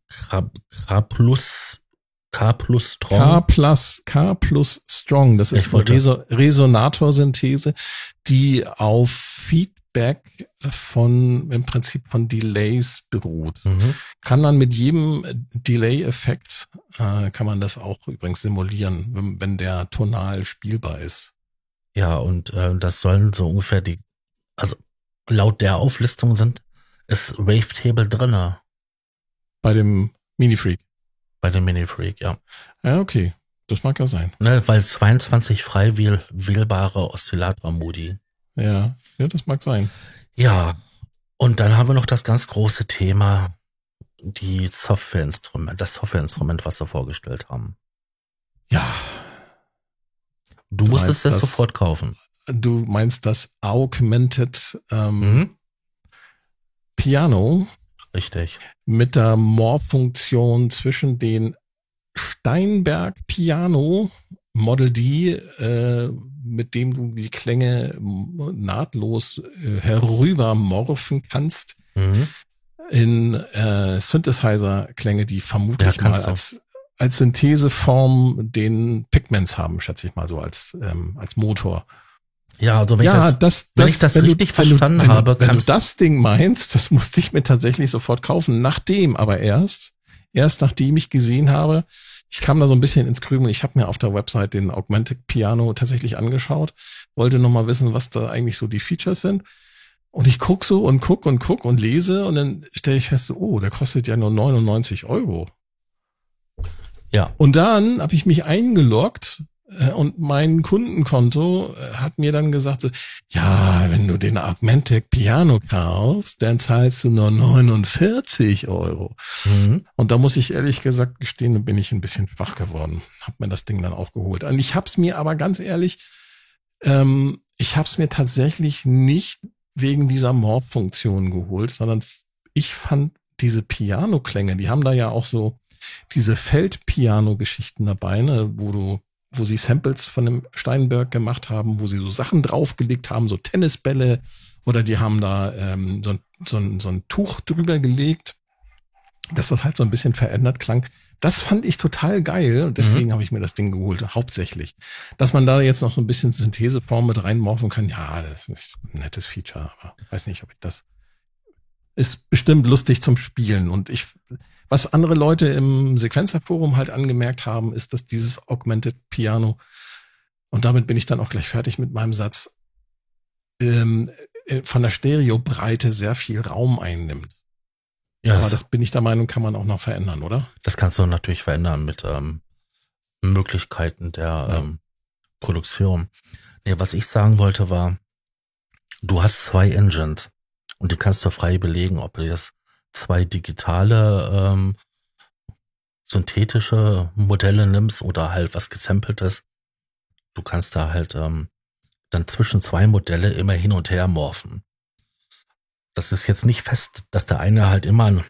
K, K plus, K plus K Strong. plus, K plus Strong. Das ist eine Reso Resonatorsynthese, die auf Feedback von, im Prinzip von Delays beruht. Mhm. Kann man mit jedem Delay-Effekt, äh, kann man das auch übrigens simulieren, wenn, wenn der tonal spielbar ist. Ja, und äh, das sollen so ungefähr die, also laut der Auflistung sind, ist Wavetable drinne Bei dem Mini-Freak. bei dem Mini-Freak, ja. Ja, okay. Das mag ja sein. Ne, weil 22 frei wähl wählbare Oszillator-Modi. Ja, ja, das mag sein. Ja, und dann haben wir noch das ganz große Thema, die Softwareinstrument, das Softwareinstrument, was wir vorgestellt haben. Ja, Du, Du musstest es das- sofort kaufen. du meinst das Augmented ähm, Mhm. Piano Richtig. mit der Morph-Funktion zwischen den Steinberg Piano Model D äh, mit dem du die Klänge nahtlos äh, herüber morphen kannst mhm. in äh, Synthesizer-Klänge, die vermutlich ja, mal als, als Syntheseform den Pigments haben, schätze ich mal so als, ähm, als Motor. Ja, also wenn, ja, ich, das, das, wenn ich das richtig du, verstanden wenn habe, wenn du das Ding meinst, das musste ich mir tatsächlich sofort kaufen. Nachdem aber erst, erst nachdem ich gesehen habe, ich kam da so ein bisschen ins Krümeln. Ich habe mir auf der Website den Augmented Piano tatsächlich angeschaut, wollte noch mal wissen, was da eigentlich so die Features sind. Und ich guck so und guck und guck und lese und dann stelle ich fest, oh, der kostet ja nur 99 Euro. Ja. Und dann habe ich mich eingeloggt und mein Kundenkonto äh, hat mir dann gesagt, so, ja, wenn du den Augmented Piano kaufst, dann zahlst du nur 49 Euro. Mhm. Und da muss ich ehrlich gesagt gestehen, da bin ich ein bisschen schwach geworden. Hab mir das Ding dann auch geholt. Und ich hab's mir aber ganz ehrlich, ähm, ich hab's mir tatsächlich nicht wegen dieser Morph-Funktion geholt, sondern ich fand diese Piano-Klänge, die haben da ja auch so diese Feldpiano-Geschichten dabei, ne, wo du wo sie Samples von dem Steinberg gemacht haben, wo sie so Sachen draufgelegt haben, so Tennisbälle oder die haben da ähm, so, ein, so, ein, so ein Tuch drüber gelegt, dass das halt so ein bisschen verändert klang. Das fand ich total geil und deswegen mhm. habe ich mir das Ding geholt, hauptsächlich. Dass man da jetzt noch so ein bisschen Syntheseform mit reinmorphen kann, ja, das ist ein nettes Feature, aber weiß nicht, ob ich das ist bestimmt lustig zum Spielen und ich was andere Leute im Sequenzerforum halt angemerkt haben, ist, dass dieses Augmented Piano, und damit bin ich dann auch gleich fertig mit meinem Satz, ähm, äh, von der Stereobreite sehr viel Raum einnimmt. Ja, Aber das bin ich der Meinung, kann man auch noch verändern, oder? Das kannst du natürlich verändern mit ähm, Möglichkeiten der ja. ähm, Produktion. Nee, was ich sagen wollte war, du hast zwei Engines und die kannst du frei belegen, ob du jetzt zwei digitale ähm, synthetische Modelle nimmst oder halt was gesampeltes, du kannst da halt ähm, dann zwischen zwei Modelle immer hin und her morphen. Das ist jetzt nicht fest, dass der eine halt immer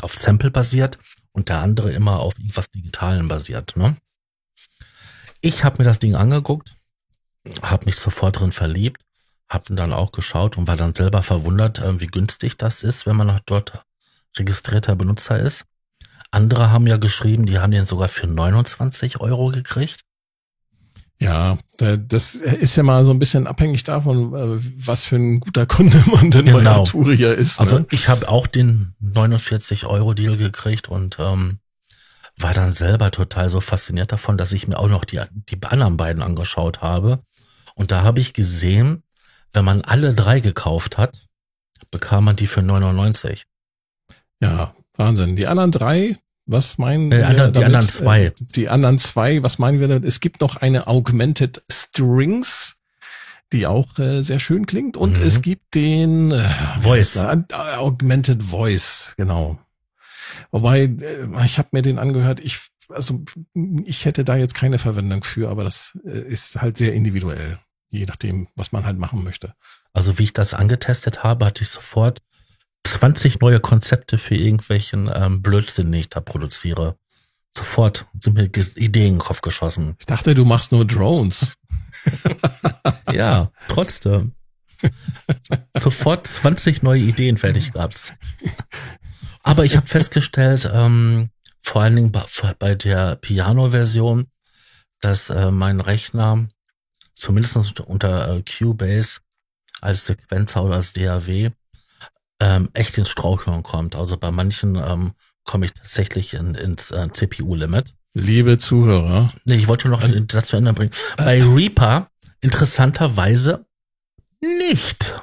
auf Sample basiert und der andere immer auf irgendwas Digitalen basiert. Ne? Ich habe mir das Ding angeguckt, habe mich sofort drin verliebt hab dann auch geschaut und war dann selber verwundert, äh, wie günstig das ist, wenn man dort registrierter Benutzer ist. Andere haben ja geschrieben, die haben den sogar für 29 Euro gekriegt. Ja, das ist ja mal so ein bisschen abhängig davon, äh, was für ein guter Kunde man denn genau. bei Arturia ist. Ne? Also ich habe auch den 49 Euro Deal gekriegt und ähm, war dann selber total so fasziniert davon, dass ich mir auch noch die, die anderen beiden angeschaut habe. Und da habe ich gesehen, wenn man alle drei gekauft hat, bekam man die für 99. Ja, Wahnsinn. Die anderen drei, was meinen äh, wir damit? Die anderen zwei. Äh, die anderen zwei, was meinen wir damit? Es gibt noch eine Augmented Strings, die auch äh, sehr schön klingt. Und mhm. es gibt den äh, Voice. Äh, Augmented Voice, genau. Wobei, äh, ich habe mir den angehört, ich, also ich hätte da jetzt keine Verwendung für, aber das äh, ist halt sehr individuell je nachdem, was man halt machen möchte. Also wie ich das angetestet habe, hatte ich sofort 20 neue Konzepte für irgendwelchen ähm, Blödsinn, den ich da produziere. Sofort sind mir Ideen in den Kopf geschossen. Ich dachte, du machst nur Drones. ja, trotzdem. Sofort 20 neue Ideen fertig gehabt. Aber ich habe festgestellt, ähm, vor allen Dingen bei, bei der Piano-Version, dass äh, mein Rechner zumindest unter äh, Cubase als Sequenzer oder als DAW ähm, echt ins Straucheln kommt. Also bei manchen ähm, komme ich tatsächlich in, ins äh, CPU-Limit. Liebe Zuhörer. Nee, ich wollte noch den Satz zu Ende bringen. Bei Reaper interessanterweise nicht.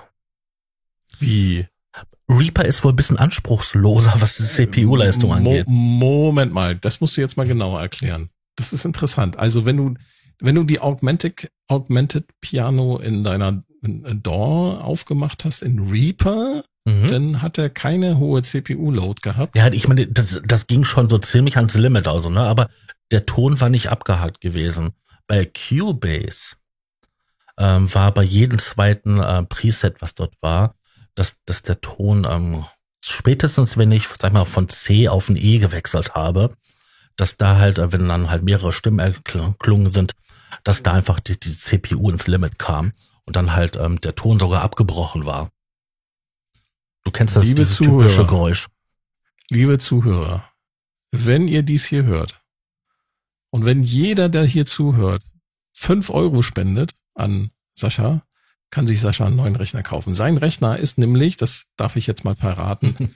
Wie? Reaper ist wohl ein bisschen anspruchsloser, was die CPU-Leistung angeht. Mo Moment mal, das musst du jetzt mal genauer erklären. Das ist interessant. Also wenn du wenn du die Augmented, Augmented Piano in deiner DAW aufgemacht hast in Reaper, mhm. dann hat er keine hohe CPU-Load gehabt. Ja, ich meine, das, das ging schon so ziemlich ans Limit, also, ne? Aber der Ton war nicht abgehakt gewesen. Bei Cubase ähm, war bei jedem zweiten äh, Preset, was dort war, dass, dass der Ton ähm, spätestens, wenn ich, sag mal, von C auf ein E gewechselt habe, dass da halt, wenn dann halt mehrere Stimmen erklungen sind, dass da einfach die, die CPU ins Limit kam und dann halt ähm, der Ton sogar abgebrochen war. Du kennst das Liebe Zuhörer. typische Geräusch. Liebe Zuhörer, wenn ihr dies hier hört und wenn jeder, der hier zuhört, fünf Euro spendet an Sascha, kann sich Sascha einen neuen Rechner kaufen. Sein Rechner ist nämlich, das darf ich jetzt mal verraten,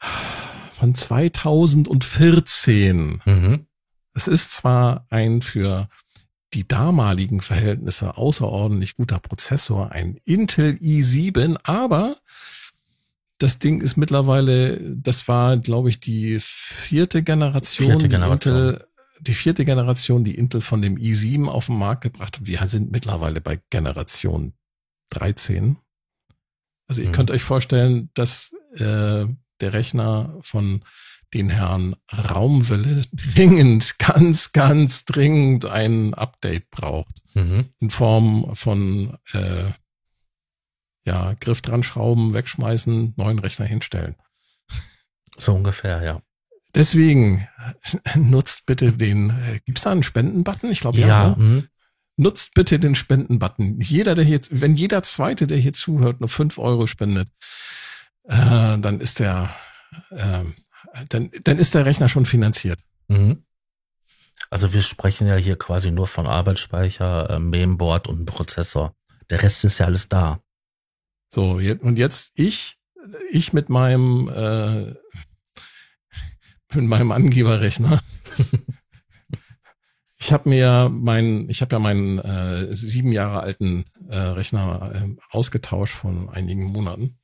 von 2014. Mhm. Es ist zwar ein für die damaligen Verhältnisse außerordentlich guter Prozessor, ein Intel i7, aber das Ding ist mittlerweile, das war, glaube ich, die vierte Generation, Vierte die Generation. Intel, die vierte Generation, die Intel von dem i7 auf den Markt gebracht hat. Wir sind mittlerweile bei Generation 13. Also ihr Mhm. könnt euch vorstellen, dass äh, der Rechner von den Herrn Raumwelle dringend, ganz, ganz dringend ein Update braucht. Mhm. In Form von äh, ja, Griff dran schrauben, wegschmeißen, neuen Rechner hinstellen. So ungefähr, ja. Deswegen nutzt bitte den, äh, gibt's da einen Spendenbutton? Ich glaube ja. Ja, ne? mhm. Nutzt bitte den Spendenbutton. Jeder, der hier, wenn jeder Zweite, der hier zuhört, nur fünf Euro spendet, äh, dann ist der, ähm, dann, dann ist der Rechner schon finanziert. Mhm. Also wir sprechen ja hier quasi nur von Arbeitsspeicher, äh, Mainboard und Prozessor. Der Rest ist ja alles da. So, und jetzt ich, ich mit meinem, äh, mit meinem Angeberrechner. ich habe mir meinen, ich habe ja meinen äh, sieben Jahre alten äh, Rechner äh, ausgetauscht von einigen Monaten.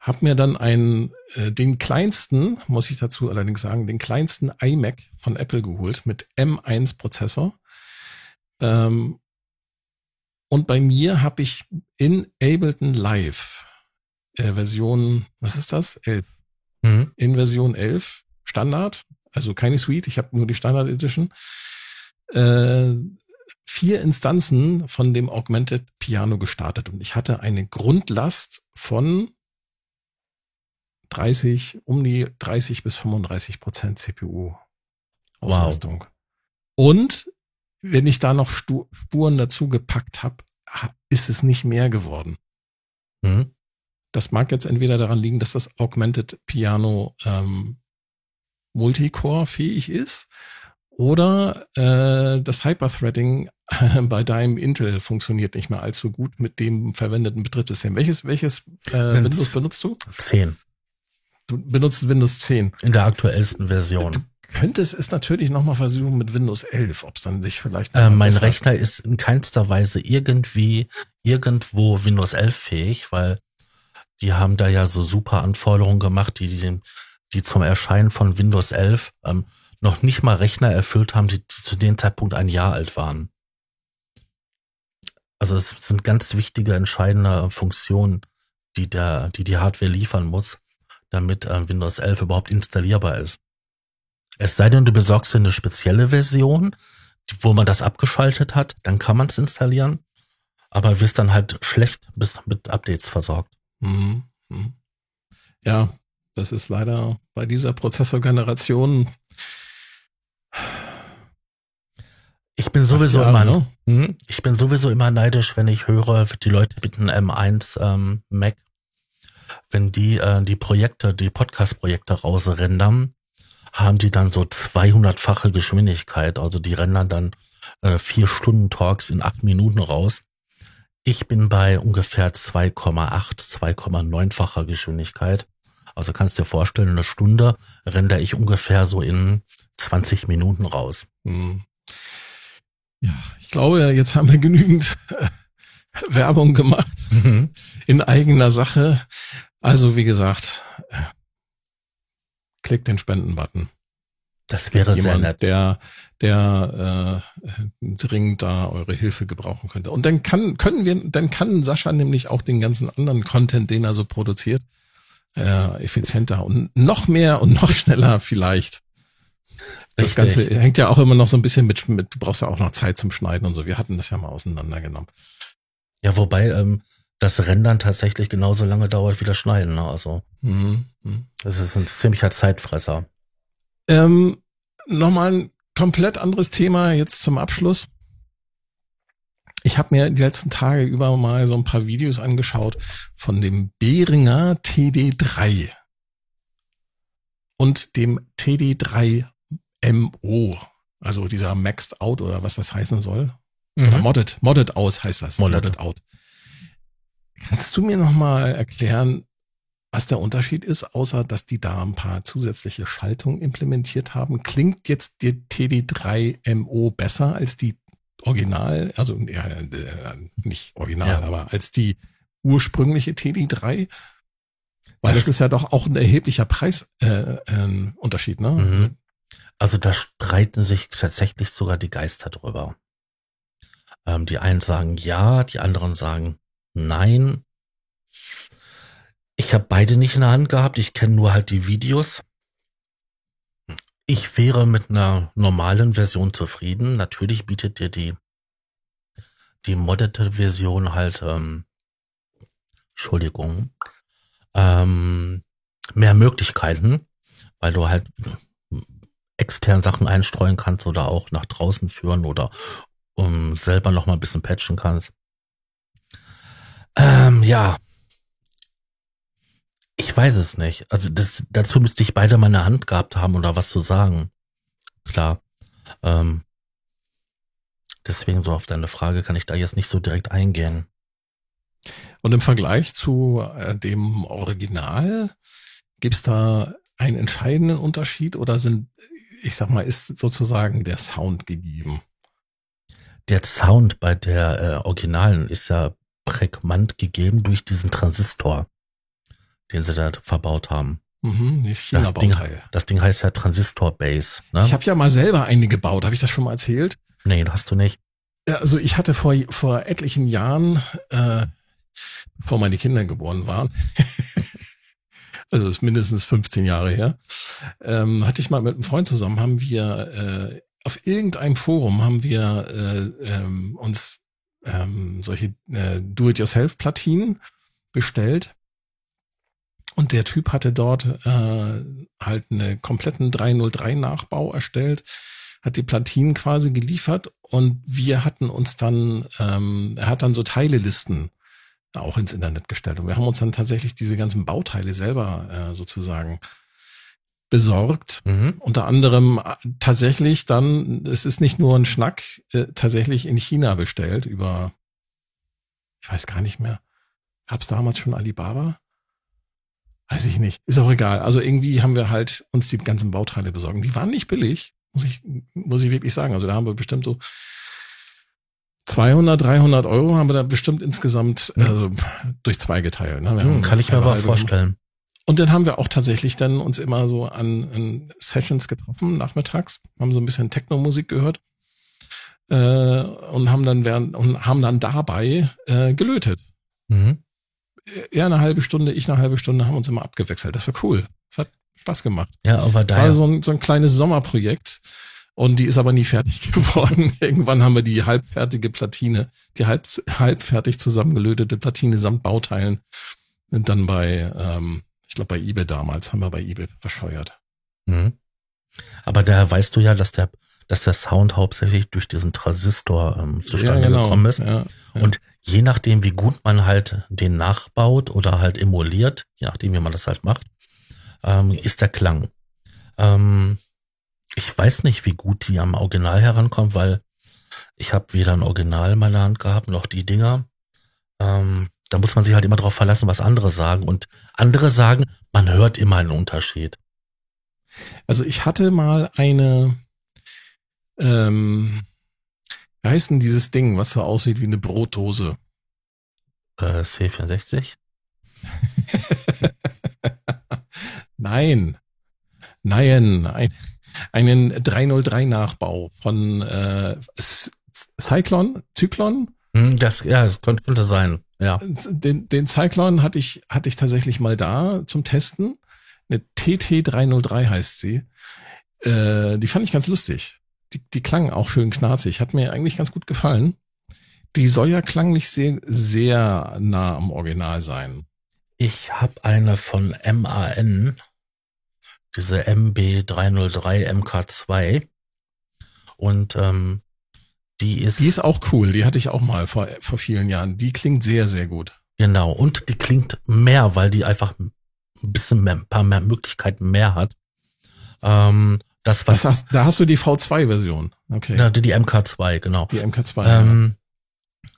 Hab mir dann einen, äh, den kleinsten, muss ich dazu allerdings sagen, den kleinsten iMac von Apple geholt mit M1 Prozessor. Ähm, und bei mir habe ich in Ableton Live äh, Version, was ist das? 11. Mhm. In Version 11 Standard, also keine Suite, ich habe nur die Standard Edition. Äh, vier Instanzen von dem Augmented Piano gestartet und ich hatte eine Grundlast von 30, um die 30 bis 35 Prozent CPU Auslastung. Und wenn ich da noch Spuren dazu gepackt habe, ist es nicht mehr geworden. Mhm. Das mag jetzt entweder daran liegen, dass das Augmented Piano ähm, Multicore fähig ist oder äh, das Hyperthreading bei deinem Intel funktioniert nicht mehr allzu gut mit dem verwendeten Betriebssystem. Welches, welches äh, Windows benutzt du? 10. Du benutzt Windows 10. In der aktuellsten Version. Du könntest es natürlich nochmal versuchen mit Windows 11, ob es dann sich vielleicht Äh, mein Rechner ist in keinster Weise irgendwie irgendwo Windows 11 fähig, weil die haben da ja so super Anforderungen gemacht, die, die, die zum Erscheinen von Windows 11 ähm, noch nicht mal Rechner erfüllt haben, die, die zu dem Zeitpunkt ein Jahr alt waren. Also es sind ganz wichtige, entscheidende Funktionen, die der, die die Hardware liefern muss, damit äh, Windows 11 überhaupt installierbar ist. Es sei denn, du besorgst dir eine spezielle Version, wo man das abgeschaltet hat, dann kann man es installieren, aber wirst dann halt schlecht bis mit Updates versorgt. Mhm. Mhm. Ja, das ist leider bei dieser Prozessorgeneration Ich bin sowieso Jahre, immer, ne? Mhm. ich bin sowieso immer neidisch, wenn ich höre, die Leute einem M1 ähm, Mac, wenn die äh, die Projekte, die Podcast-Projekte rausrendern, haben die dann so 200-fache Geschwindigkeit. Also die rendern dann äh, vier Stunden Talks in acht Minuten raus. Ich bin bei ungefähr 2,8, 2,9-facher Geschwindigkeit. Also kannst dir vorstellen, eine Stunde render ich ungefähr so in 20 Minuten raus. Hm. Ja, ich glaube, jetzt haben wir genügend äh, Werbung gemacht in eigener Sache. Also wie gesagt, äh, klickt den Spendenbutton. Das wäre sehr Jemand, nett. der, der äh, dringend da eure Hilfe gebrauchen könnte. Und dann kann, können wir, dann kann Sascha nämlich auch den ganzen anderen Content, den er so produziert, äh, effizienter und noch mehr und noch schneller vielleicht. Das Richtig. Ganze hängt ja auch immer noch so ein bisschen mit, mit, du brauchst ja auch noch Zeit zum Schneiden und so. Wir hatten das ja mal auseinandergenommen. Ja, wobei ähm, das Rendern tatsächlich genauso lange dauert wie das Schneiden. Ne? Also Mhm. Das ist ein ziemlicher Zeitfresser. Ähm, Nochmal ein komplett anderes Thema jetzt zum Abschluss. Ich habe mir die letzten Tage über mal so ein paar Videos angeschaut von dem Behringer TD3 und dem TD3 MO, also dieser Maxed Out oder was das heißen soll. Mhm. Oder Modded, Modded aus heißt das. Modded, Modded Out. Kannst du mir nochmal erklären, was der Unterschied ist, außer dass die da ein paar zusätzliche Schaltungen implementiert haben? Klingt jetzt die TD3MO besser als die Original, also ja, äh, nicht Original, ja. aber als die ursprüngliche TD3? Weil das ist ja doch auch ein erheblicher Preisunterschied, äh, äh, ne? Mhm. Also da streiten sich tatsächlich sogar die Geister drüber. Ähm, die einen sagen ja, die anderen sagen nein. Ich habe beide nicht in der Hand gehabt. Ich kenne nur halt die Videos. Ich wäre mit einer normalen Version zufrieden. Natürlich bietet dir die die moddete Version halt, ähm, Entschuldigung, ähm, mehr Möglichkeiten, weil du halt extern Sachen einstreuen kannst oder auch nach draußen führen oder um selber noch mal ein bisschen patchen kannst. Ähm, ja. Ich weiß es nicht. Also das, dazu müsste ich beide meine Hand gehabt haben oder was zu sagen. Klar. Ähm, deswegen so auf deine Frage kann ich da jetzt nicht so direkt eingehen. Und im Vergleich zu äh, dem Original, gibt's da einen entscheidenden Unterschied oder sind, ich sag mal, ist sozusagen der Sound gegeben? Der Sound bei der äh, Originalen ist ja prägnant gegeben durch diesen Transistor, den sie da verbaut haben. Mhm, das, Ding, das Ding heißt ja Transistor Base. Ne? Ich habe ja mal selber eine gebaut. Habe ich das schon mal erzählt? Nee, das hast du nicht. Also ich hatte vor, vor etlichen Jahren, äh, bevor meine Kinder geboren waren, also das ist mindestens 15 Jahre her, ähm, hatte ich mal mit einem Freund zusammen, haben wir äh, auf irgendeinem Forum haben wir äh, ähm, uns ähm, solche äh, Do-it-yourself-Platinen bestellt. Und der Typ hatte dort äh, halt einen kompletten 303-Nachbau erstellt, hat die Platinen quasi geliefert und wir hatten uns dann, ähm, er hat dann so Teilelisten auch ins Internet gestellt. Und wir haben uns dann tatsächlich diese ganzen Bauteile selber äh, sozusagen besorgt. Mhm. Unter anderem äh, tatsächlich dann, es ist nicht nur ein Schnack, äh, tatsächlich in China bestellt über, ich weiß gar nicht mehr, gab es damals schon Alibaba? Weiß ich nicht. Ist auch egal. Also irgendwie haben wir halt uns die ganzen Bauteile besorgt. Die waren nicht billig, muss ich, muss ich wirklich sagen. Also da haben wir bestimmt so 200, 300 Euro haben wir da bestimmt insgesamt mhm. also, durch zwei geteilt. Ne? Mhm, kann ich mir aber vorstellen. Und dann haben wir auch tatsächlich dann uns immer so an, Sessions getroffen, nachmittags, haben so ein bisschen Techno-Musik gehört äh, und haben dann während und haben dann dabei äh, gelötet. Mhm. Er eine halbe Stunde, ich eine halbe Stunde, haben uns immer abgewechselt. Das war cool. Das hat Spaß gemacht. Ja, aber da. Das war so ein, so ein kleines Sommerprojekt. Und die ist aber nie fertig geworden. Irgendwann haben wir die halbfertige Platine, die halb, halbfertig zusammengelötete Platine samt Bauteilen dann bei ähm, glaube bei eBay damals, haben wir bei eBay verscheuert. Mhm. Aber daher weißt du ja, dass der, dass der Sound hauptsächlich durch diesen Transistor ähm, zustande ja, genau. gekommen ist. Ja, ja. Und je nachdem, wie gut man halt den nachbaut oder halt emuliert, je nachdem, wie man das halt macht, ähm, ist der Klang. Ähm, ich weiß nicht, wie gut die am Original herankommt, weil ich habe weder ein Original in meiner Hand gehabt, noch die Dinger. Ähm, da muss man sich halt immer darauf verlassen, was andere sagen. Und andere sagen, man hört immer einen Unterschied. Also ich hatte mal eine, ähm, wie heißt denn dieses Ding, was so aussieht wie eine Brotdose? Äh, C64? Nein. Nein. Ein, einen 303-Nachbau von äh, Cyclone, Zyklon. Hm, das, ja, das könnte, könnte sein. Ja. Den, den Cyclone hatte ich, hatte ich tatsächlich mal da zum Testen. Eine TT303 heißt sie. Äh, die fand ich ganz lustig. Die, die klang auch schön knarzig. Hat mir eigentlich ganz gut gefallen. Die soll ja klanglich sehr, sehr nah am Original sein. Ich habe eine von MAN. diese MB303 MK2. Und ähm, die ist. Die ist auch cool, die hatte ich auch mal vor, vor vielen Jahren. Die klingt sehr, sehr gut. Genau, und die klingt mehr, weil die einfach ein bisschen mehr, ein paar mehr Möglichkeiten mehr hat. Ähm, das, was. Das hast, da hast du die V2-Version. Okay. Ja, die, die MK2, genau. Die MK2. Ähm, ja.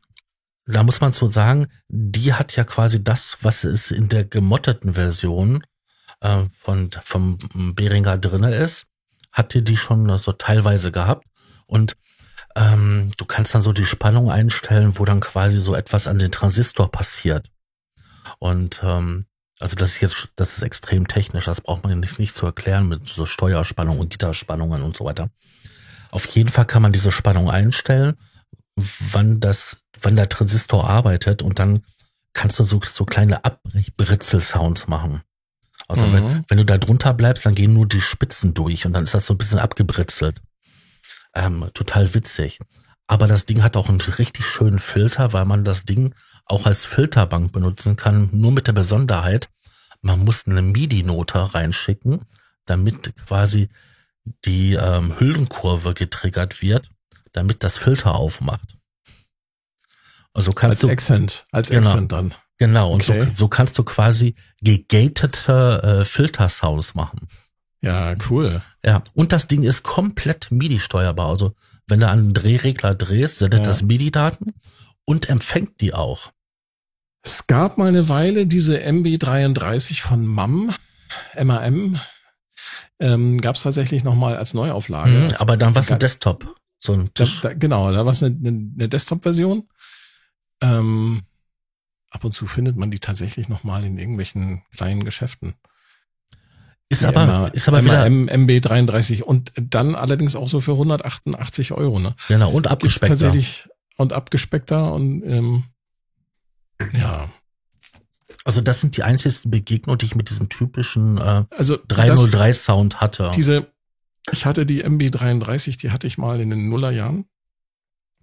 Da muss man so sagen, die hat ja quasi das, was es in der gemotteten Version äh, von vom Behringer drinne ist, hatte die schon so teilweise gehabt. Und ähm, du kannst dann so die Spannung einstellen, wo dann quasi so etwas an den Transistor passiert. Und ähm, also das ist jetzt, das ist extrem technisch, das braucht man nicht, nicht zu erklären mit so Steuerspannung und Gitterspannungen und so weiter. Auf jeden Fall kann man diese Spannung einstellen, wann das, wann der Transistor arbeitet und dann kannst du so, so kleine Abbritzel-Sounds machen. Also mhm. wenn, wenn du da drunter bleibst, dann gehen nur die Spitzen durch und dann ist das so ein bisschen abgebritzelt. Ähm, total witzig. Aber das Ding hat auch einen richtig schönen Filter, weil man das Ding auch als Filterbank benutzen kann, nur mit der Besonderheit, man muss eine MIDI-Note reinschicken, damit quasi die ähm, Hüllenkurve getriggert wird, damit das Filter aufmacht. Also kannst als du Accent, als genau, Accent dann. Genau, und okay. so, so kannst du quasi gegatete äh, Filter-Sounds machen. Ja, cool. Ja, und das Ding ist komplett MIDI steuerbar. Also wenn du an den Drehregler drehst, sendet ja. das MIDI-Daten und empfängt die auch. Es gab mal eine Weile diese MB33 von MAM, MAM, ähm, gab es tatsächlich nochmal als Neuauflage. Mhm, aber dann war es ein Desktop. So ein Tisch. Da, da, genau, da war es eine, eine, eine Desktop-Version. Ähm, ab und zu findet man die tatsächlich nochmal in irgendwelchen kleinen Geschäften. Ist aber, MA, ist aber wieder MB33 und dann allerdings auch so für 188 Euro, ne? Genau, und abgespeckter. Tatsächlich, und abgespeckter und ähm, ja. Also das sind die einzigsten Begegnungen, die ich mit diesem typischen äh, also 303 Sound hatte. Diese, ich hatte die MB33, die hatte ich mal in den Nullerjahren.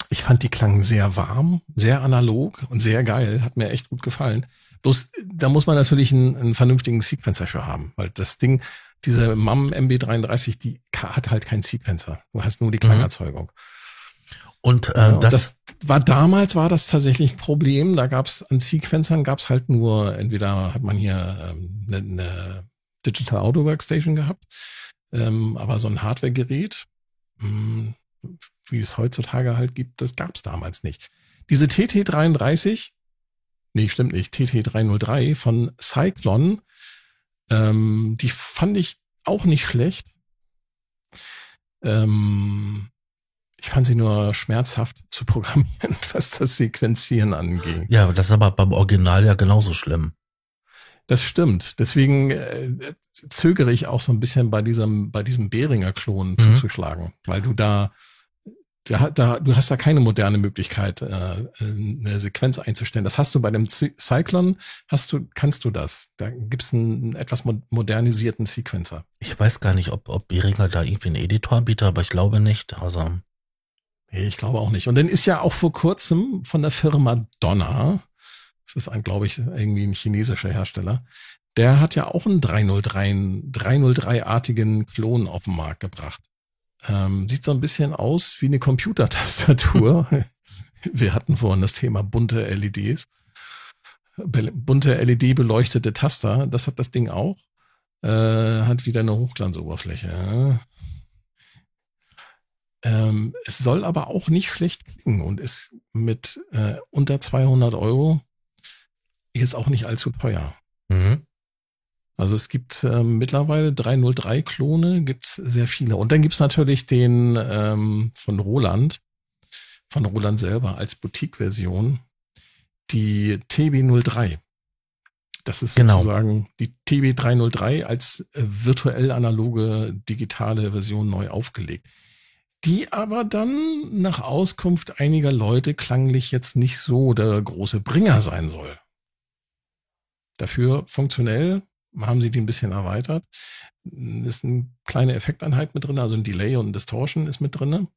Ich fand die klangen sehr warm, sehr analog und sehr geil. Hat mir echt gut gefallen. Bloß, da muss man natürlich einen, einen vernünftigen Sequencer für haben, weil das Ding, diese MAM MB33, die hat halt keinen Sequencer. Du hast nur die mhm. Klangerzeugung. Und äh, ja, das, das, war damals war das tatsächlich ein Problem. Da gab es an Sequencern gab es halt nur entweder hat man hier ähm, eine, eine Digital Audio Workstation gehabt, ähm, aber so ein Hardware-Gerät, hm, wie es heutzutage halt gibt, das gab es damals nicht. Diese TT33 nee, stimmt nicht, TT303 von Cyclone, ähm, die fand ich auch nicht schlecht. Ähm, ich fand sie nur schmerzhaft zu programmieren, was das Sequenzieren angeht. Ja, das ist aber beim Original ja genauso schlimm. Das stimmt. Deswegen äh, zögere ich auch so ein bisschen bei diesem, bei diesem Behringer-Klon mhm. zuzuschlagen, weil du da da, da, du hast da keine moderne Möglichkeit, äh, eine Sequenz einzustellen. Das hast du bei dem Cyclone, hast du, kannst du das. Da gibt's einen, einen etwas modernisierten Sequencer. Ich weiß gar nicht, ob, ob Behringer da irgendwie einen Editor bietet, aber ich glaube nicht. Also. Nee, ich glaube auch nicht. Und dann ist ja auch vor kurzem von der Firma Donner, das ist ein, glaube ich, irgendwie ein chinesischer Hersteller, der hat ja auch einen 303, 303-artigen Klon auf den Markt gebracht. Ähm, sieht so ein bisschen aus wie eine Computertastatur. Wir hatten vorhin das Thema bunte LEDs. Bunte LED beleuchtete Taster, das hat das Ding auch. Äh, hat wieder eine Hochglanzoberfläche. Ähm, es soll aber auch nicht schlecht klingen und ist mit äh, unter 200 Euro jetzt auch nicht allzu teuer. Mhm. Also es gibt äh, mittlerweile 303-Klone, gibt's sehr viele. Und dann gibt's natürlich den ähm, von Roland, von Roland selber als Boutique-Version, die TB03. Das ist genau. sozusagen die TB303 als äh, virtuell analoge digitale Version neu aufgelegt. Die aber dann nach Auskunft einiger Leute klanglich jetzt nicht so der große Bringer sein soll. Dafür funktionell haben sie die ein bisschen erweitert. Ist eine kleine Effekteinheit mit drin, also ein Delay und ein Distortion ist mit drin.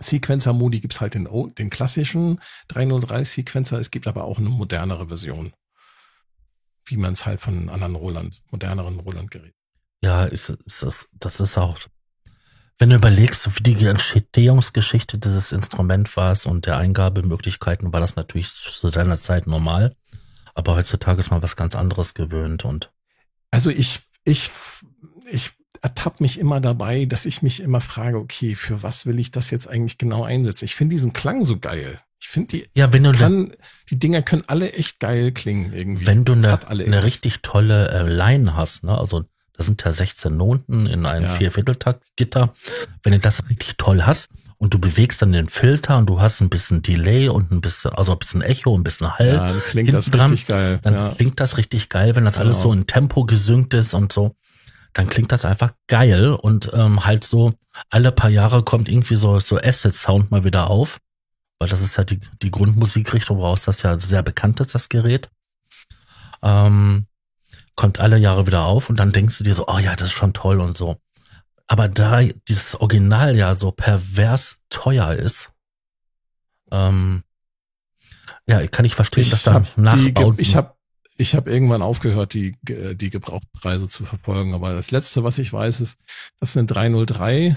Sequencer-Modi gibt es halt den, den klassischen 303-Sequencer, es gibt aber auch eine modernere Version. Wie man es halt von anderen Roland, moderneren Roland-Geräten. Ja, ist, ist das, das ist auch, wenn du überlegst, wie die Entstehungsgeschichte dieses Instrument war und der Eingabemöglichkeiten, war das natürlich zu deiner Zeit normal. Aber heutzutage ist man was ganz anderes gewöhnt und. Also ich, ich, ich ertappe mich immer dabei, dass ich mich immer frage, okay, für was will ich das jetzt eigentlich genau einsetzen? Ich finde diesen Klang so geil. Ich finde die, ja, wenn du kann, die Dinger können alle echt geil klingen irgendwie. Wenn du eine, eine richtig tolle äh, Line hast, ne, also da sind ja 16 Noten in einem ja. Viervierteltakt-Gitter. Wenn du das richtig toll hast und du bewegst dann den Filter und du hast ein bisschen Delay und ein bisschen, also ein bisschen Echo, ein bisschen Hall. Ja, dann klingt das dran, richtig geil. Dann ja. klingt das richtig geil, wenn das genau. alles so in Tempo gesynkt ist und so. Dann klingt das einfach geil und ähm, halt so alle paar Jahre kommt irgendwie so so Asset Sound mal wieder auf weil das ist ja die, die Grundmusikrichtung, woraus das ja sehr bekannt ist, das Gerät. Ähm, kommt alle Jahre wieder auf und dann denkst du dir so, oh ja, das ist schon toll und so. Aber da dieses Original ja so pervers teuer ist, ähm, ja, kann ich verstehen, ich dass da Nachbauten... Ich habe ich hab irgendwann aufgehört, die, die Gebrauchpreise zu verfolgen, aber das letzte, was ich weiß, ist, das ist eine 303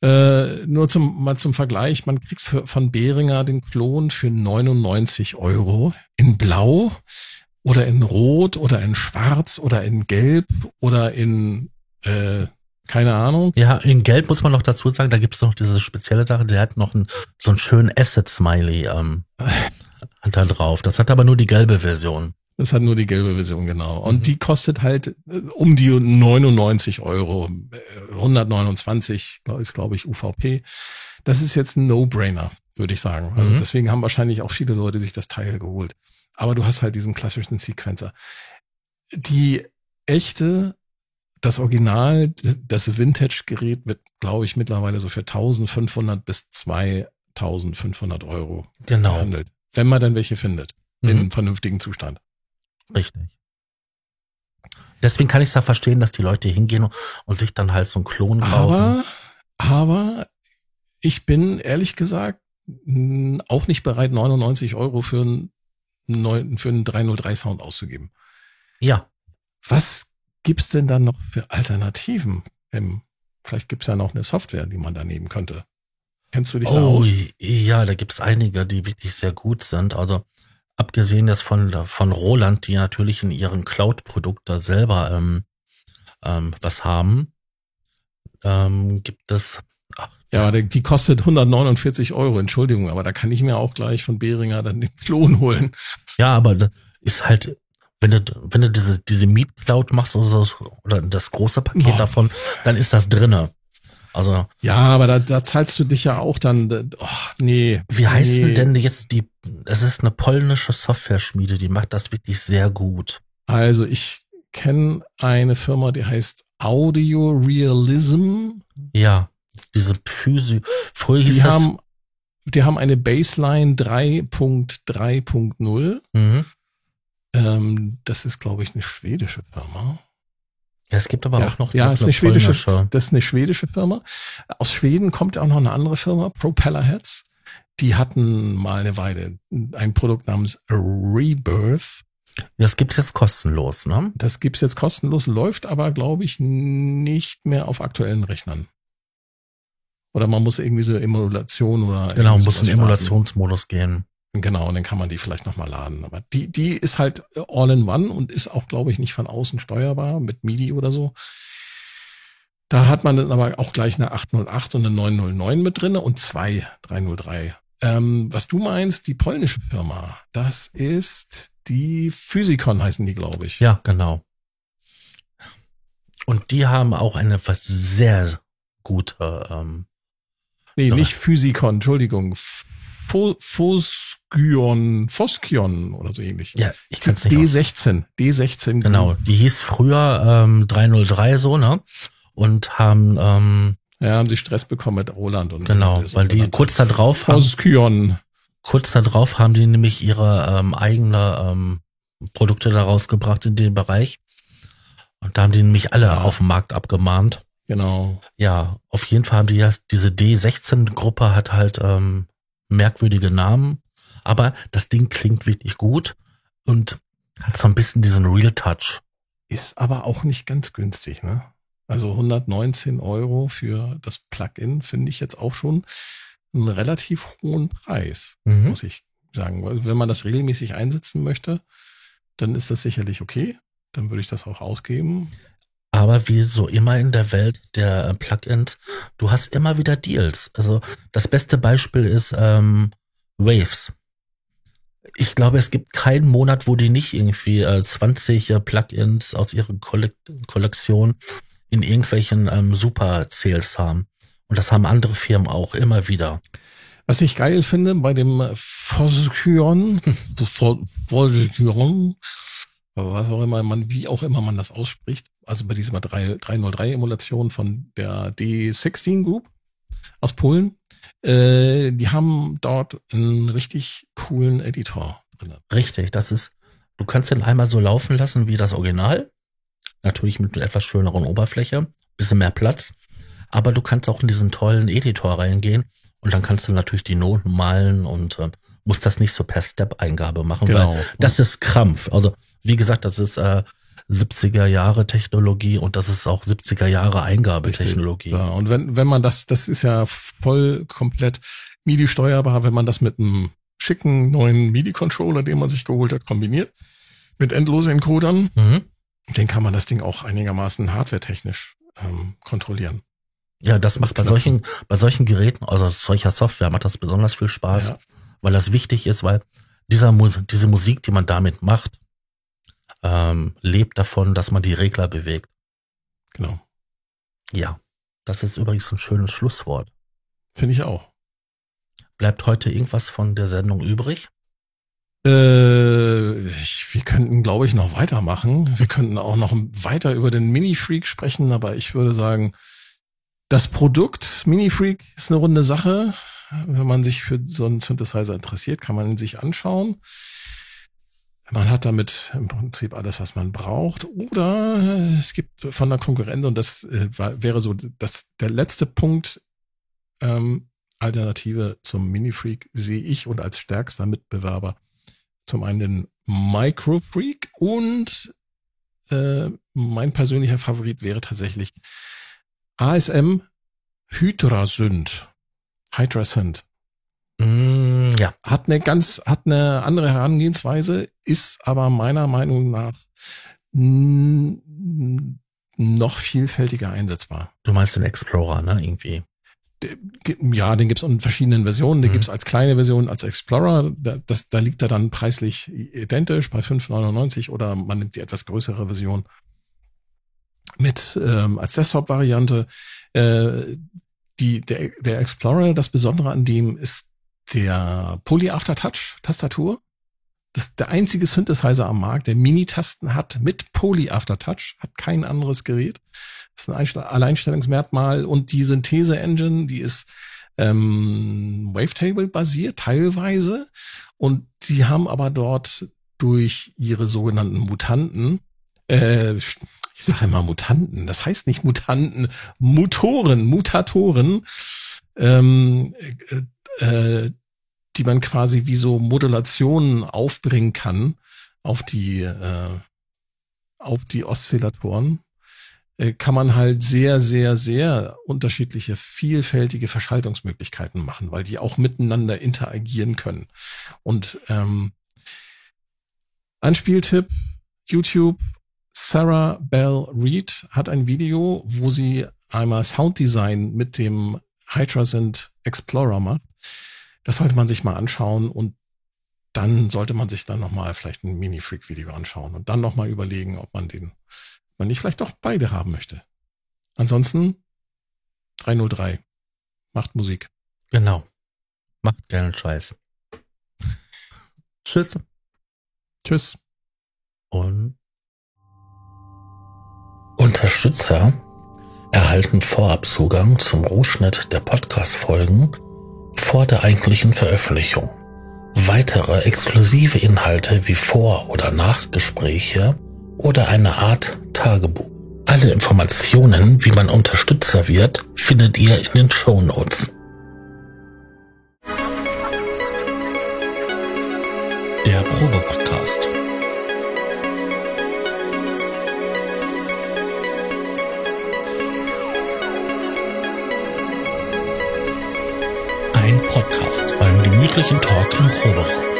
äh, nur zum, mal zum Vergleich, man kriegt für, von Behringer den Klon für 99 Euro in Blau oder in Rot oder in Schwarz oder in Gelb oder in äh, keine Ahnung. Ja, in Gelb muss man noch dazu sagen, da gibt's noch diese spezielle Sache, der hat noch einen, so einen schönen Asset-Smiley ähm, da drauf. Das hat aber nur die gelbe Version. Das hat nur die gelbe Version, genau. Und mhm. die kostet halt äh, um die 99 Euro. 129 ist, glaube ich, UVP. Das ist jetzt ein No-Brainer, würde ich sagen. Also mhm. deswegen haben wahrscheinlich auch viele Leute sich das Teil geholt. Aber du hast halt diesen klassischen Sequencer. Die echte, das Original, das Vintage-Gerät wird, glaube ich, mittlerweile so für 1500 bis 2500 Euro genau. gehandelt. Wenn man dann welche findet. Mhm. In vernünftigen Zustand. Richtig. Deswegen kann ich es da verstehen, dass die Leute hingehen und sich dann halt so einen Klon kaufen. Aber, aber ich bin ehrlich gesagt auch nicht bereit, 99 Euro für einen, für einen 303 Sound auszugeben. Ja. Was gibt's denn dann noch für Alternativen? Vielleicht gibt's ja noch eine Software, die man da nehmen könnte. Kennst du dich oh, da aus? Ja, da gibt's einige, die wirklich sehr gut sind. Also abgesehen jetzt von, von Roland, die natürlich in ihren Cloud-Produkt da selber ähm, ähm, was haben, ähm, gibt es. Ach, ja, die, die kostet 149 Euro, Entschuldigung, aber da kann ich mir auch gleich von Behringer dann den Klon holen. Ja, aber das ist halt, wenn du, wenn du diese, diese Meet Cloud machst oder, so, oder das große Paket Boah. davon, dann ist das drinne. Also ja, aber da, da zahlst du dich ja auch dann. Oh, nee. Wie heißt nee. denn jetzt die? Es ist eine polnische Software-Schmiede, die macht das wirklich sehr gut. Also ich kenne eine Firma, die heißt Audio Realism. Ja, diese Physio. Früher hieß die das. Haben, die haben eine Baseline 3.3.0. Mhm. Ähm, das ist, glaube ich, eine schwedische Firma. Ja, es gibt aber ja, auch noch ja, ist eine schwedische, das ist eine schwedische Firma. Aus Schweden kommt auch noch eine andere Firma, Propellerheads. Die hatten mal eine Weile ein Produkt namens Rebirth. Das gibt's jetzt kostenlos, ne? Das gibt's jetzt kostenlos, läuft aber, glaube ich, nicht mehr auf aktuellen Rechnern. Oder man muss irgendwie so Emulation oder. Genau, muss in Emulationsmodus gehen. Genau, und dann kann man die vielleicht nochmal laden. Aber die, die ist halt all in one und ist auch, glaube ich, nicht von außen steuerbar mit MIDI oder so. Da hat man dann aber auch gleich eine 808 und eine 909 mit drinne und zwei 303. Ähm, was du meinst, die polnische Firma, das ist die Physikon heißen die, glaube ich. Ja, genau. Und die haben auch eine sehr gute. Ähm, nee, nicht Physikon, Entschuldigung. Foskion, Foskion oder so ähnlich. Ja, ich kann nicht. D16, D16. Genau, die hieß früher ähm, 303 so, ne? Und haben ähm, ja, haben sie Stress bekommen mit Roland und genau, weil die kurz da drauf haben, kurz da drauf haben die nämlich ihre ähm, eigene ähm, Produkte da rausgebracht in den Bereich und da haben die nämlich alle ja. auf dem Markt abgemahnt. Genau. Ja, auf jeden Fall haben die ja diese D16-Gruppe hat halt ähm, merkwürdige Namen, aber das Ding klingt wirklich gut und hat so ein bisschen diesen Real Touch. ist aber auch nicht ganz günstig, ne? Also 119 Euro für das Plugin finde ich jetzt auch schon einen relativ hohen Preis, mhm. muss ich sagen. Wenn man das regelmäßig einsetzen möchte, dann ist das sicherlich okay. Dann würde ich das auch ausgeben. Aber wie so immer in der Welt der Plugins, du hast immer wieder Deals. Also das beste Beispiel ist ähm, Waves ich glaube, es gibt keinen Monat, wo die nicht irgendwie äh, 20 äh, Plugins aus ihrer Kollek Kollektion in irgendwelchen ähm, Super-Sales haben. Und das haben andere Firmen auch immer wieder. Was ich geil finde bei dem Fosykion, Fosykion, was auch immer man, wie auch immer man das ausspricht, also bei dieser 303 Emulation von der D16 Group aus Polen, äh, die haben dort einen richtig coolen Editor drin. Richtig, das ist, du kannst den einmal so laufen lassen wie das Original. Natürlich mit einer etwas schöneren Oberfläche, bisschen mehr Platz. Aber du kannst auch in diesen tollen Editor reingehen und dann kannst du natürlich die Noten malen und äh, musst das nicht so per Step-Eingabe machen, genau. weil das ist Krampf. Also wie gesagt, das ist äh, 70er Jahre Technologie und das ist auch 70er Jahre Eingabetechnologie. Ja, und wenn, wenn man das, das ist ja voll komplett MIDI steuerbar, wenn man das mit einem schicken neuen MIDI-Controller, den man sich geholt hat, kombiniert, mit endlosen Encodern, mhm. dann kann man das Ding auch einigermaßen hardwaretechnisch ähm, kontrollieren. Ja, das macht bei solchen, bei solchen Geräten, also solcher Software, macht das besonders viel Spaß, ja. weil das wichtig ist, weil dieser Mus diese Musik, die man damit macht, ähm, lebt davon, dass man die Regler bewegt. Genau. Ja, das ist übrigens ein schönes Schlusswort. Finde ich auch. Bleibt heute irgendwas von der Sendung übrig? Äh, ich, wir könnten, glaube ich, noch weitermachen. Wir könnten auch noch weiter über den Mini-Freak sprechen, aber ich würde sagen, das Produkt Mini-Freak ist eine runde Sache. Wenn man sich für so einen Synthesizer interessiert, kann man ihn sich anschauen. Man hat damit im Prinzip alles, was man braucht. Oder es gibt von der Konkurrenz, und das äh, wäre so das, der letzte Punkt, ähm, Alternative zum Mini-Freak sehe ich und als stärkster Mitbewerber zum einen den Micro-Freak und äh, mein persönlicher Favorit wäre tatsächlich ASM Hydrasynth. Hydrasynth. Mm, ja. Hat eine ganz, hat eine andere Herangehensweise, ist aber meiner Meinung nach noch vielfältiger einsetzbar. Du meinst den Explorer, ne? Irgendwie. Ja, den gibt's in verschiedenen Versionen. Den mhm. gibt's als kleine Version, als Explorer. Da, das, da liegt er dann preislich identisch bei 5,99 oder man nimmt die etwas größere Version mit ähm, als Desktop-Variante. Äh, die, der, der Explorer, das Besondere an dem ist der Poly Aftertouch Tastatur. Das ist der einzige Synthesizer am Markt, der Mini-Tasten hat mit Poly Aftertouch, hat kein anderes Gerät. Das ist ein Alleinstellungsmerkmal und die Synthese-Engine, die ist ähm, Wavetable basiert, teilweise. Und sie haben aber dort durch ihre sogenannten Mutanten, äh, ich sage immer Mutanten, das heißt nicht Mutanten, Motoren, Mutatoren, ähm, äh, die man quasi wie so Modulationen aufbringen kann auf die, äh, auf die Oszillatoren, äh, kann man halt sehr, sehr, sehr unterschiedliche, vielfältige Verschaltungsmöglichkeiten machen, weil die auch miteinander interagieren können. Und ähm, Anspieltipp, YouTube, Sarah Bell Reed hat ein Video, wo sie einmal Sounddesign mit dem Hydrasynth Explorer macht. Das sollte man sich mal anschauen und dann sollte man sich dann nochmal vielleicht ein Mini-Freak-Video anschauen und dann nochmal überlegen, ob man den, man nicht vielleicht doch beide haben möchte. Ansonsten 303. Macht Musik. Genau. Macht geilen Scheiß. Tschüss. Tschüss. Und Unterstützer erhalten Vorabzugang zum Rohschnitt der Podcast-Folgen vor der eigentlichen Veröffentlichung. Weitere exklusive Inhalte wie Vor- oder Nachgespräche oder eine Art Tagebuch. Alle Informationen, wie man Unterstützer wird, findet ihr in den Show Notes. Der Probe-Podcast. Gemütlichen Talk im Proberaum.